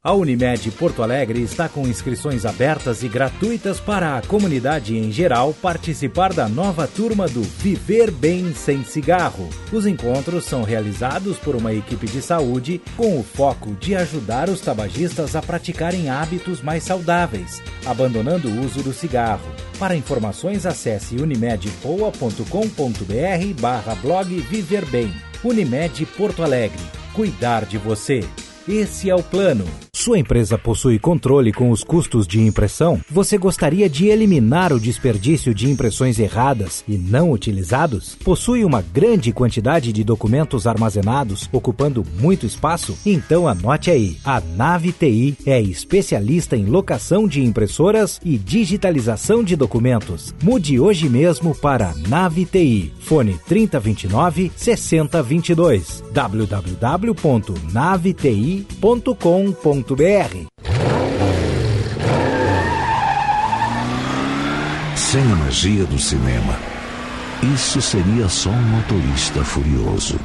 A Unimed Porto Alegre está com inscrições abertas e gratuitas para a comunidade em geral participar da nova turma do Viver Bem Sem Cigarro. Os encontros são realizados por uma equipe de saúde com o foco de ajudar os tabagistas a praticarem hábitos mais saudáveis, abandonando o uso do cigarro. Para informações, acesse unimedpoa.com.br barra blog Viver Bem. Unimed Porto Alegre. Cuidar de você. Esse é o plano. Sua empresa possui controle com os custos de impressão? Você gostaria de eliminar o desperdício de impressões erradas e não utilizados? Possui uma grande quantidade de documentos armazenados, ocupando muito espaço? Então anote aí: a Nave TI é especialista em locação de impressoras e digitalização de documentos. Mude hoje mesmo para Nave TI. Fone 3029 6022 www.naveti.com.br Sem a magia do cinema, isso seria só um motorista furioso.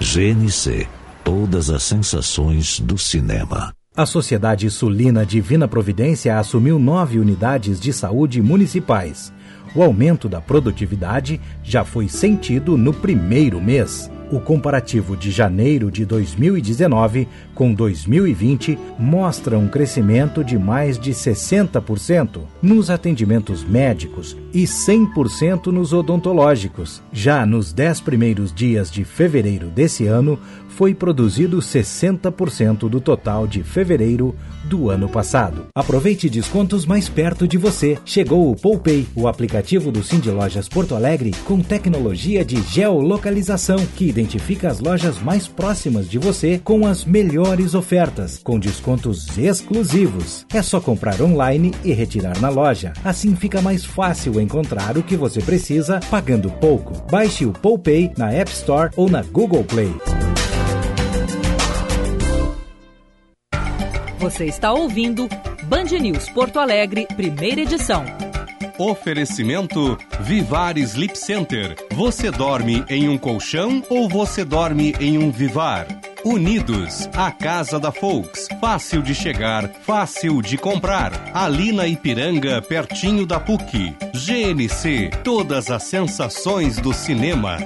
GNC Todas as sensações do cinema. A Sociedade Sulina Divina Providência assumiu nove unidades de saúde municipais. O aumento da produtividade já foi sentido no primeiro mês. O comparativo de janeiro de 2019 com 2020 mostra um crescimento de mais de 60% nos atendimentos médicos e 100% nos odontológicos. Já nos dez primeiros dias de fevereiro desse ano, foi produzido 60% do total de fevereiro do ano passado. Aproveite descontos mais perto de você. Chegou o Poupei, o aplicativo do Cindy Lojas Porto Alegre com tecnologia de geolocalização que identifica as lojas mais próximas de você com as melhores ofertas, com descontos exclusivos. É só comprar online e retirar na loja. Assim fica mais fácil encontrar o que você precisa pagando pouco. Baixe o Poupei na App Store ou na Google Play. Você está ouvindo Band News Porto Alegre, primeira edição. Oferecimento Vivar Sleep Center. Você dorme em um colchão ou você dorme em um Vivar? Unidos, a casa da Folks. Fácil de chegar, fácil de comprar. Ali na Ipiranga, pertinho da PUC. GNC, todas as sensações do cinema.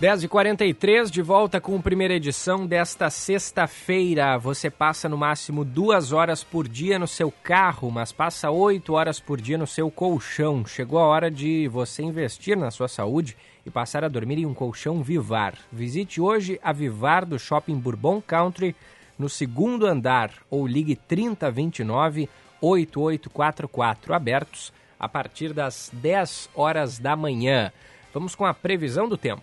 Dez e quarenta e três, de volta com a primeira edição desta sexta-feira. Você passa no máximo duas horas por dia no seu carro, mas passa oito horas por dia no seu colchão. Chegou a hora de você investir na sua saúde e passar a dormir em um colchão Vivar. Visite hoje a Vivar do Shopping Bourbon Country no segundo andar ou ligue 3029 8844 abertos a partir das 10 horas da manhã. Vamos com a previsão do tempo.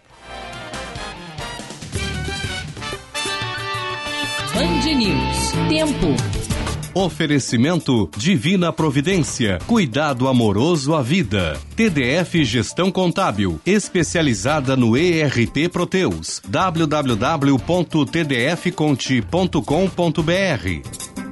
Band News. Tempo. Oferecimento Divina Providência. Cuidado amoroso à vida. TDF Gestão Contábil. Especializada no ERP Proteus. www.tdfconte.com.br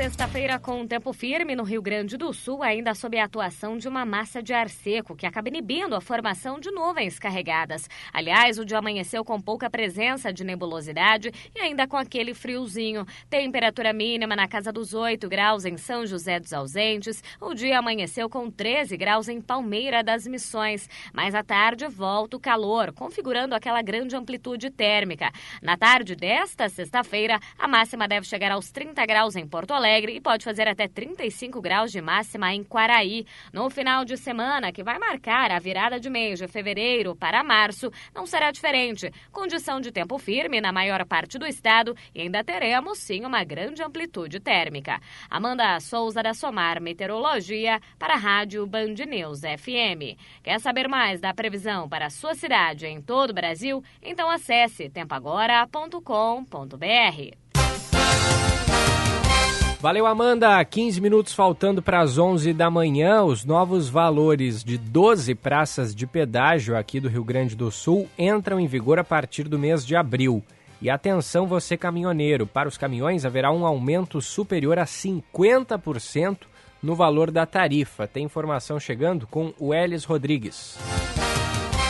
sexta-feira com tempo firme no Rio Grande do Sul, ainda sob a atuação de uma massa de ar seco que acaba inibindo a formação de nuvens carregadas. Aliás, o dia amanheceu com pouca presença de nebulosidade e ainda com aquele friozinho. Temperatura mínima na casa dos 8 graus em São José dos Ausentes. O dia amanheceu com 13 graus em Palmeira das Missões. Mais à tarde volta o calor, configurando aquela grande amplitude térmica. Na tarde desta sexta-feira, a máxima deve chegar aos 30 graus em Porto Alegre Alegre e pode fazer até 35 graus de máxima em Quaraí. No final de semana, que vai marcar a virada de mês de fevereiro para março, não será diferente. Condição de tempo firme na maior parte do estado e ainda teremos sim uma grande amplitude térmica. Amanda Souza da Somar Meteorologia para a Rádio Band News FM. Quer saber mais da previsão para a sua cidade em todo o Brasil? Então acesse tempoagora.com.br. Valeu, Amanda. 15 minutos faltando para as 11 da manhã. Os novos valores de 12 praças de pedágio aqui do Rio Grande do Sul entram em vigor a partir do mês de abril. E atenção, você caminhoneiro, para os caminhões haverá um aumento superior a 50% no valor da tarifa. Tem informação chegando com o Elis Rodrigues.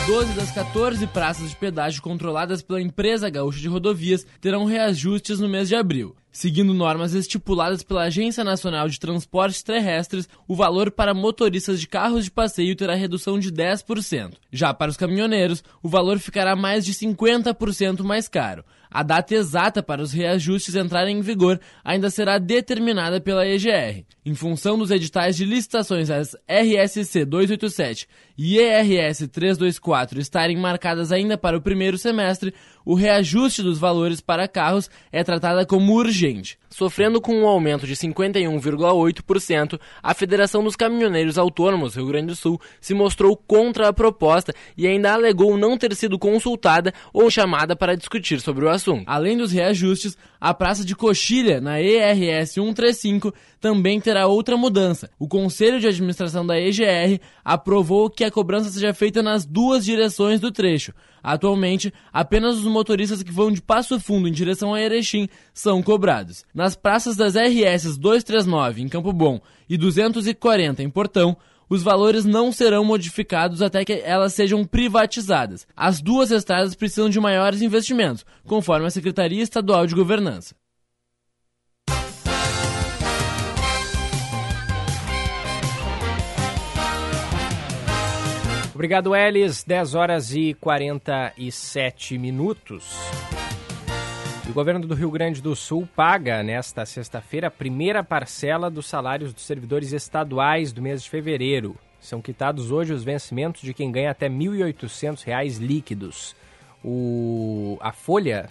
12 das 14 praças de pedágio controladas pela empresa gaúcha de rodovias terão reajustes no mês de abril. Seguindo normas estipuladas pela Agência Nacional de Transportes Terrestres, o valor para motoristas de carros de passeio terá redução de 10%. Já para os caminhoneiros, o valor ficará mais de 50% mais caro. A data exata para os reajustes entrarem em vigor ainda será determinada pela EGR. Em função dos editais de licitações as RSC 287 e ERS 324 estarem marcadas ainda para o primeiro semestre, o reajuste dos valores para carros é tratada como urgente. Sofrendo com um aumento de 51,8%, a Federação dos Caminhoneiros Autônomos Rio Grande do Sul se mostrou contra a proposta e ainda alegou não ter sido consultada ou chamada para discutir sobre o assunto. Além dos reajustes, a Praça de Coxilha, na ERS 135, também terá outra mudança. O Conselho de Administração da EGR aprovou que a cobrança seja feita nas duas direções do trecho. Atualmente, apenas os motoristas que vão de Passo Fundo em direção a Erechim são cobrados. Nas praças das RS 239 em Campo Bom e 240 em Portão, os valores não serão modificados até que elas sejam privatizadas. As duas estradas precisam de maiores investimentos, conforme a Secretaria Estadual de Governança. Obrigado, Elis. 10 horas e 47 minutos. O governo do Rio Grande do Sul paga nesta sexta-feira a primeira parcela dos salários dos servidores estaduais do mês de fevereiro. São quitados hoje os vencimentos de quem ganha até R$ 1.800 líquidos. O... A folha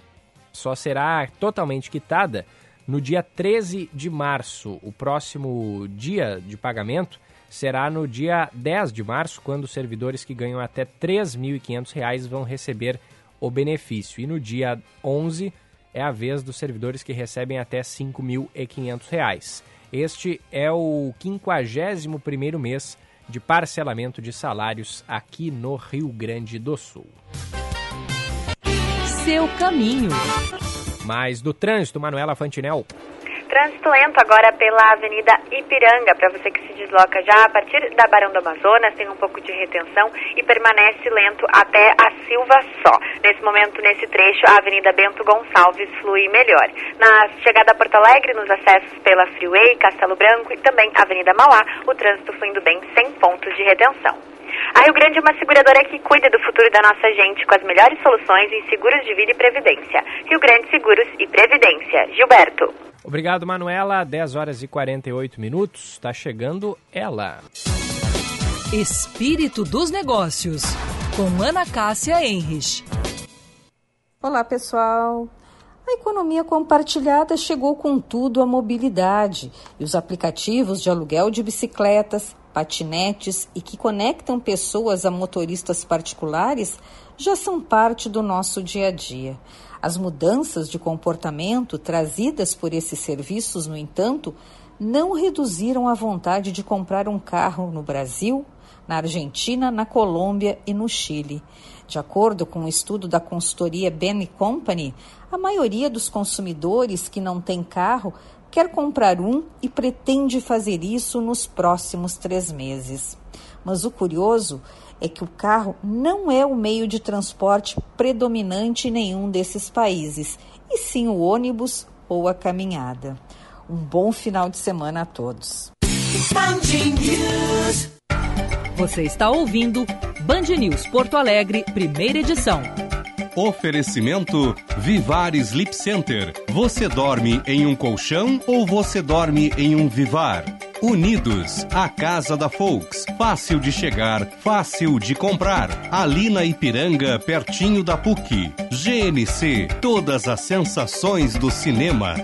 só será totalmente quitada no dia 13 de março. O próximo dia de pagamento será no dia 10 de março, quando os servidores que ganham até R$ 3.500 vão receber o benefício. E no dia 11 é a vez dos servidores que recebem até R$ 5.500. Este é o 51º mês de parcelamento de salários aqui no Rio Grande do Sul. Seu caminho. Mais do trânsito, Manuela Fantinel. Trânsito lento agora pela Avenida Ipiranga, para você que se desloca já a partir da Barão do Amazonas, tem um pouco de retenção e permanece lento até a Silva só. Nesse momento, nesse trecho, a Avenida Bento Gonçalves flui melhor. Na chegada a Porto Alegre, nos acessos pela Freeway, Castelo Branco e também Avenida Mauá, o trânsito fluindo bem sem pontos de retenção. A Rio Grande é uma seguradora que cuida do futuro da nossa gente com as melhores soluções em seguros de vida e previdência. Rio Grande Seguros e Previdência. Gilberto. Obrigado, Manuela. 10 horas e 48 minutos. Está chegando ela. Espírito dos Negócios, com Ana Cássia Enrich. Olá, pessoal. A economia compartilhada chegou com tudo à mobilidade e os aplicativos de aluguel de bicicletas, patinetes e que conectam pessoas a motoristas particulares já são parte do nosso dia a dia. As mudanças de comportamento trazidas por esses serviços, no entanto, não reduziram a vontade de comprar um carro no Brasil, na Argentina, na Colômbia e no Chile. De acordo com um estudo da consultoria Ben Company, a maioria dos consumidores que não tem carro quer comprar um e pretende fazer isso nos próximos três meses. Mas o curioso é que o carro não é o meio de transporte predominante em nenhum desses países, e sim o ônibus ou a caminhada. Um bom final de semana a todos. Você está ouvindo Band News Porto Alegre, primeira edição. Oferecimento Vivar Sleep Center. Você dorme em um colchão ou você dorme em um Vivar? Unidos, a casa da Folks. Fácil de chegar, fácil de comprar. Ali na Ipiranga, pertinho da PUC. GNC, todas as sensações do cinema.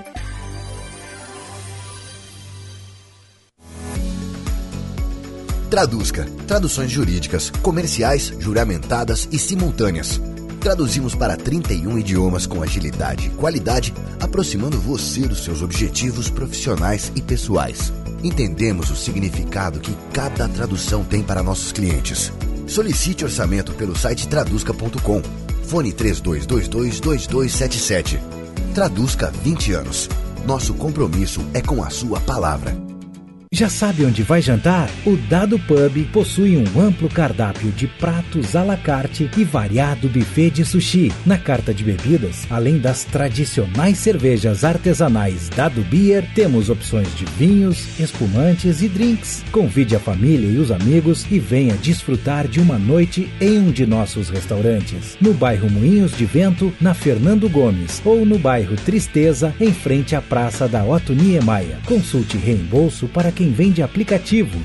Traduzca. Traduções jurídicas, comerciais, juramentadas e simultâneas. Traduzimos para 31 idiomas com agilidade e qualidade, aproximando você dos seus objetivos profissionais e pessoais. Entendemos o significado que cada tradução tem para nossos clientes. Solicite orçamento pelo site traduzca.com. Fone 32222277. Traduzca 20 anos. Nosso compromisso é com a sua palavra. Já sabe onde vai jantar? O Dado Pub possui um amplo cardápio de pratos à la carte e variado buffet de sushi. Na carta de bebidas, além das tradicionais cervejas artesanais Dado Beer, temos opções de vinhos, espumantes e drinks. Convide a família e os amigos e venha desfrutar de uma noite em um de nossos restaurantes. No bairro Moinhos de Vento, na Fernando Gomes, ou no bairro Tristeza, em frente à Praça da Otto Niemeyer. Consulte reembolso para quem vende aplicativo.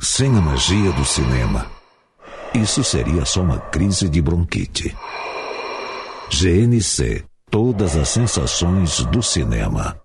Sem a magia do cinema, isso seria só uma crise de bronquite. GNC Todas as sensações do cinema.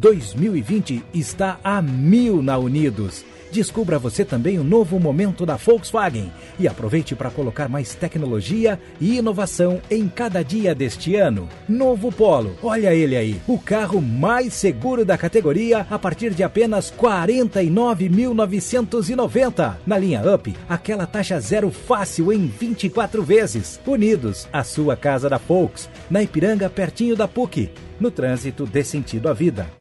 2020 está a mil na Unidos. Descubra você também o novo momento da Volkswagen e aproveite para colocar mais tecnologia e inovação em cada dia deste ano. Novo Polo, olha ele aí, o carro mais seguro da categoria a partir de apenas 49.990. Na linha Up, aquela taxa zero fácil em 24 vezes. Unidos, a sua casa da Volks, na Ipiranga, pertinho da PUC. No trânsito dê sentido à vida.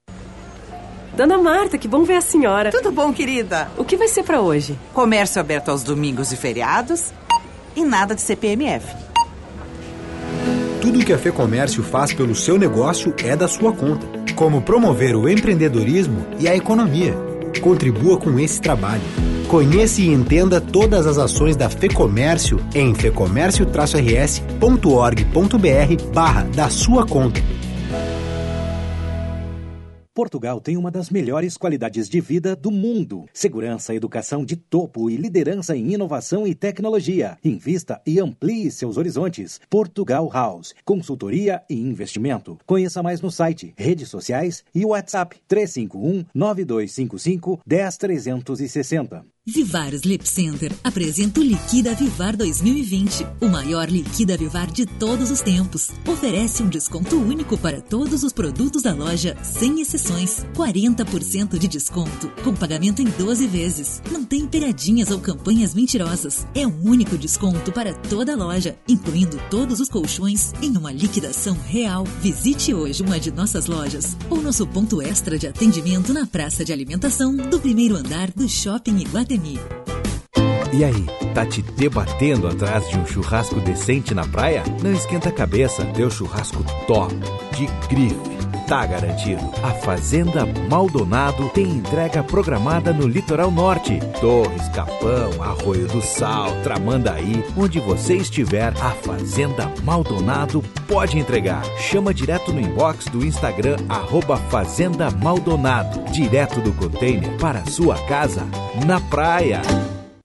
Dona Marta, que bom ver a senhora. Tudo bom, querida? O que vai ser para hoje? Comércio aberto aos domingos e feriados e nada de CPMF. Tudo que a Fecomércio faz pelo seu negócio é da sua conta, como promover o empreendedorismo e a economia. Contribua com esse trabalho. Conheça e entenda todas as ações da Fecomércio em fecomércio-rs.org.br barra da sua conta. Portugal tem uma das melhores qualidades de vida do mundo. Segurança, educação de topo e liderança em inovação e tecnologia. Invista e amplie seus horizontes. Portugal House. Consultoria e investimento. Conheça mais no site, redes sociais e WhatsApp 351 9255 10360. Vivar Sleep Center apresenta o Liquida Vivar 2020, o maior Liquida Vivar de todos os tempos. Oferece um desconto único para todos os produtos da loja, sem exceções. 40% de desconto, com pagamento em 12 vezes. Não tem pegadinhas ou campanhas mentirosas. É um único desconto para toda a loja, incluindo todos os colchões, em uma liquidação real. Visite hoje uma de nossas lojas ou nosso ponto extra de atendimento na praça de alimentação do primeiro andar do Shopping Iguatemi. E aí, tá te debatendo atrás de um churrasco decente na praia? Não esquenta a cabeça, teu churrasco top, de grife, tá garantido. A Fazenda Maldonado tem entrega programada no litoral norte. Torres, Capão, Arroio do Sal, Tramandaí, onde você estiver, a Fazenda Maldonado pode entregar. Chama direto no inbox do Instagram, arroba Fazenda Maldonado, direto do container para sua casa, na praia.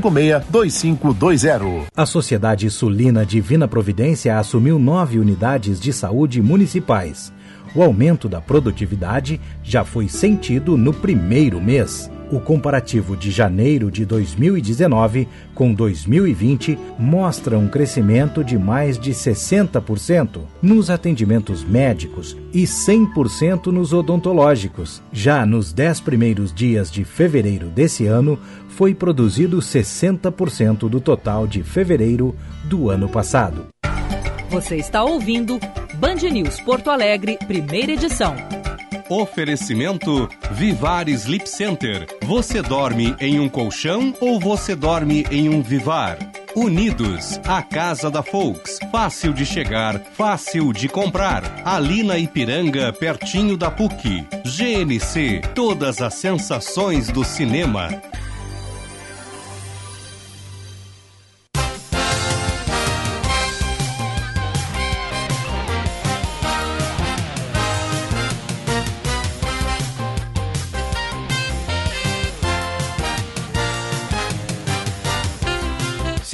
562520. A Sociedade Sulina Divina Providência assumiu nove unidades de saúde municipais. O aumento da produtividade já foi sentido no primeiro mês. O comparativo de janeiro de 2019 com 2020 mostra um crescimento de mais de 60% nos atendimentos médicos e 100% nos odontológicos. Já nos 10 primeiros dias de fevereiro desse ano, foi produzido 60% do total de fevereiro do ano passado. Você está ouvindo Band News Porto Alegre, primeira edição. Oferecimento Vivar Sleep Center. Você dorme em um colchão ou você dorme em um Vivar? Unidos, a casa da Folks. Fácil de chegar, fácil de comprar. Ali na Ipiranga, pertinho da PUC. GNC, todas as sensações do cinema.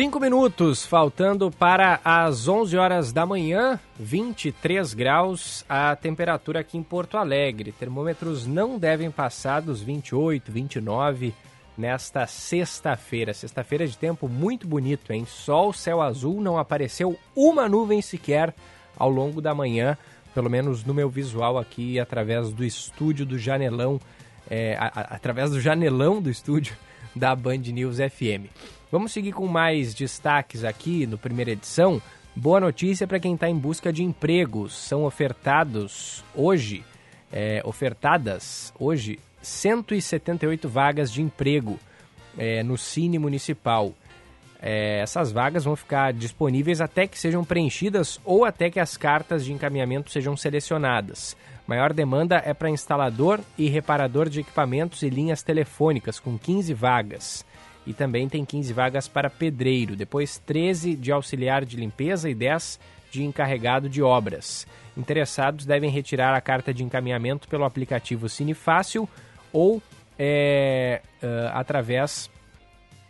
Cinco minutos, faltando para as 11 horas da manhã, 23 graus a temperatura aqui em Porto Alegre. Termômetros não devem passar dos 28, 29 nesta sexta-feira. Sexta-feira de tempo muito bonito, hein? Sol, céu azul, não apareceu uma nuvem sequer ao longo da manhã, pelo menos no meu visual aqui, através do estúdio do Janelão, é, a, a, através do janelão do estúdio da Band News FM. Vamos seguir com mais destaques aqui no primeira edição. Boa notícia para quem está em busca de empregos. São ofertados hoje, é, ofertadas hoje 178 vagas de emprego é, no Cine Municipal. É, essas vagas vão ficar disponíveis até que sejam preenchidas ou até que as cartas de encaminhamento sejam selecionadas. Maior demanda é para instalador e reparador de equipamentos e linhas telefônicas, com 15 vagas e também tem 15 vagas para pedreiro, depois 13 de auxiliar de limpeza e 10 de encarregado de obras. Interessados devem retirar a carta de encaminhamento pelo aplicativo Cine Fácil ou é, uh, através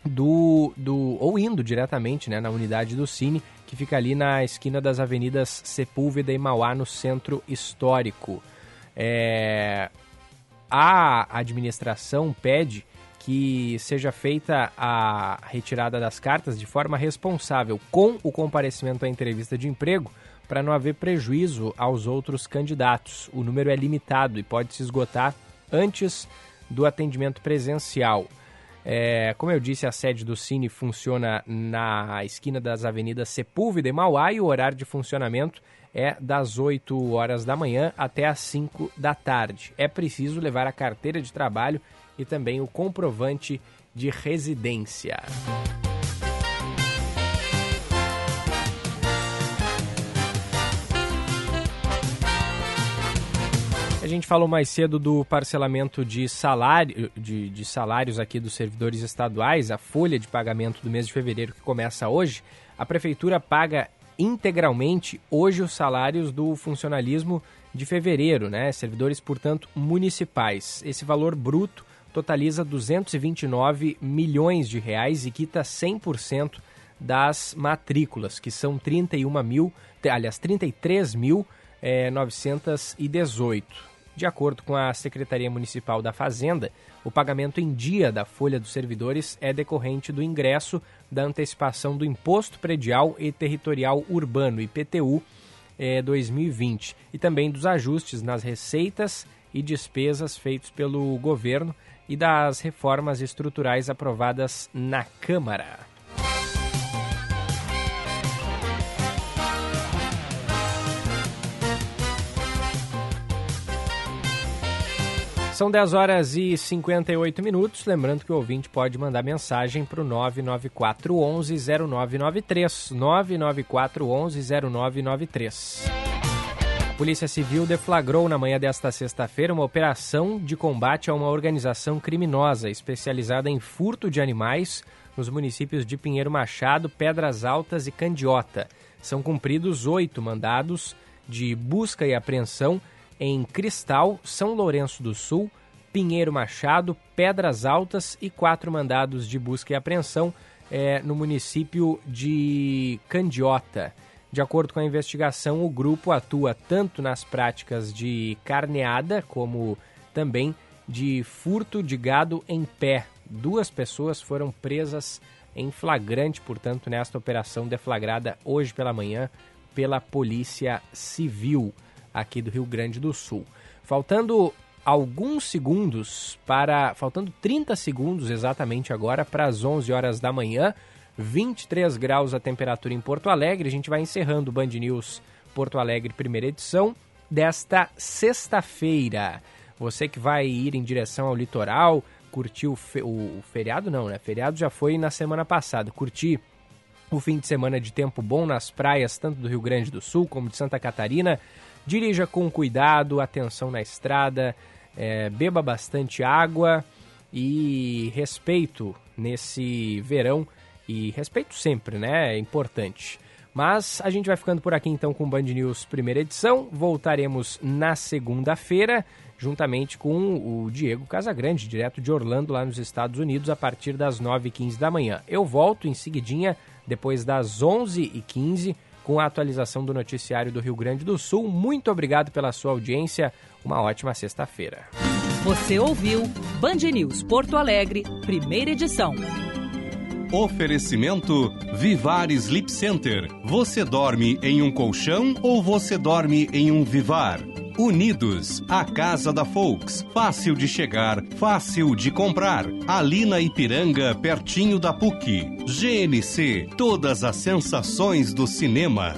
do, do. ou indo diretamente né, na unidade do Cine, que fica ali na esquina das avenidas Sepúlveda e Mauá, no centro histórico. É, a administração pede que seja feita a retirada das cartas de forma responsável, com o comparecimento à entrevista de emprego, para não haver prejuízo aos outros candidatos. O número é limitado e pode se esgotar antes do atendimento presencial. É, como eu disse, a sede do Cine funciona na esquina das avenidas Sepúlveda e Mauá e o horário de funcionamento é das 8 horas da manhã até as 5 da tarde. É preciso levar a carteira de trabalho e também o comprovante de residência. A gente falou mais cedo do parcelamento de, salário, de, de, salários aqui dos servidores estaduais, a folha de pagamento do mês de fevereiro que começa hoje. A prefeitura paga integralmente hoje os salários do funcionalismo de fevereiro, né? Servidores, portanto, municipais. Esse valor bruto totaliza 229 milhões de reais e quita 100% das matrículas, que são 31 mil, aliás, 33 mil é, 918. De acordo com a Secretaria Municipal da Fazenda, o pagamento em dia da folha dos servidores é decorrente do ingresso da antecipação do Imposto Predial e Territorial Urbano, IPTU, é, 2020, e também dos ajustes nas receitas e despesas feitos pelo governo e das reformas estruturais aprovadas na Câmara. São 10 horas e 58 minutos. Lembrando que o ouvinte pode mandar mensagem para o 99411-0993. 99411-0993. Polícia Civil deflagrou na manhã desta sexta-feira uma operação de combate a uma organização criminosa especializada em furto de animais nos municípios de Pinheiro Machado, Pedras Altas e Candiota. São cumpridos oito mandados de busca e apreensão em Cristal, São Lourenço do Sul, Pinheiro Machado, Pedras Altas e quatro mandados de busca e apreensão é, no município de Candiota. De acordo com a investigação, o grupo atua tanto nas práticas de carneada como também de furto de gado em pé. Duas pessoas foram presas em flagrante, portanto, nesta operação deflagrada hoje pela manhã pela Polícia Civil aqui do Rio Grande do Sul. Faltando alguns segundos para. Faltando 30 segundos exatamente agora para as 11 horas da manhã. 23 graus a temperatura em Porto Alegre. A gente vai encerrando o Band News Porto Alegre, primeira edição, desta sexta-feira. Você que vai ir em direção ao litoral, curtir o, fe o, feriado, não, né? Feriado já foi na semana passada. Curtir o fim de semana de tempo bom nas praias, tanto do Rio Grande do Sul como de Santa Catarina. Dirija com cuidado, atenção na estrada, é, beba bastante água e respeito nesse verão. E respeito sempre, né? É importante. Mas a gente vai ficando por aqui então com Band News primeira edição. Voltaremos na segunda-feira, juntamente com o Diego Casagrande, direto de Orlando, lá nos Estados Unidos, a partir das 9h15 da manhã. Eu volto em seguidinha, depois das 11h15 com a atualização do noticiário do Rio Grande do Sul. Muito obrigado pela sua audiência. Uma ótima sexta-feira. Você ouviu Band News Porto Alegre, primeira edição. Oferecimento Vivar Sleep Center. Você dorme em um colchão ou você dorme em um Vivar? Unidos, a casa da Folks. Fácil de chegar, fácil de comprar. Ali na Ipiranga, pertinho da PUC. GNC, todas as sensações do cinema.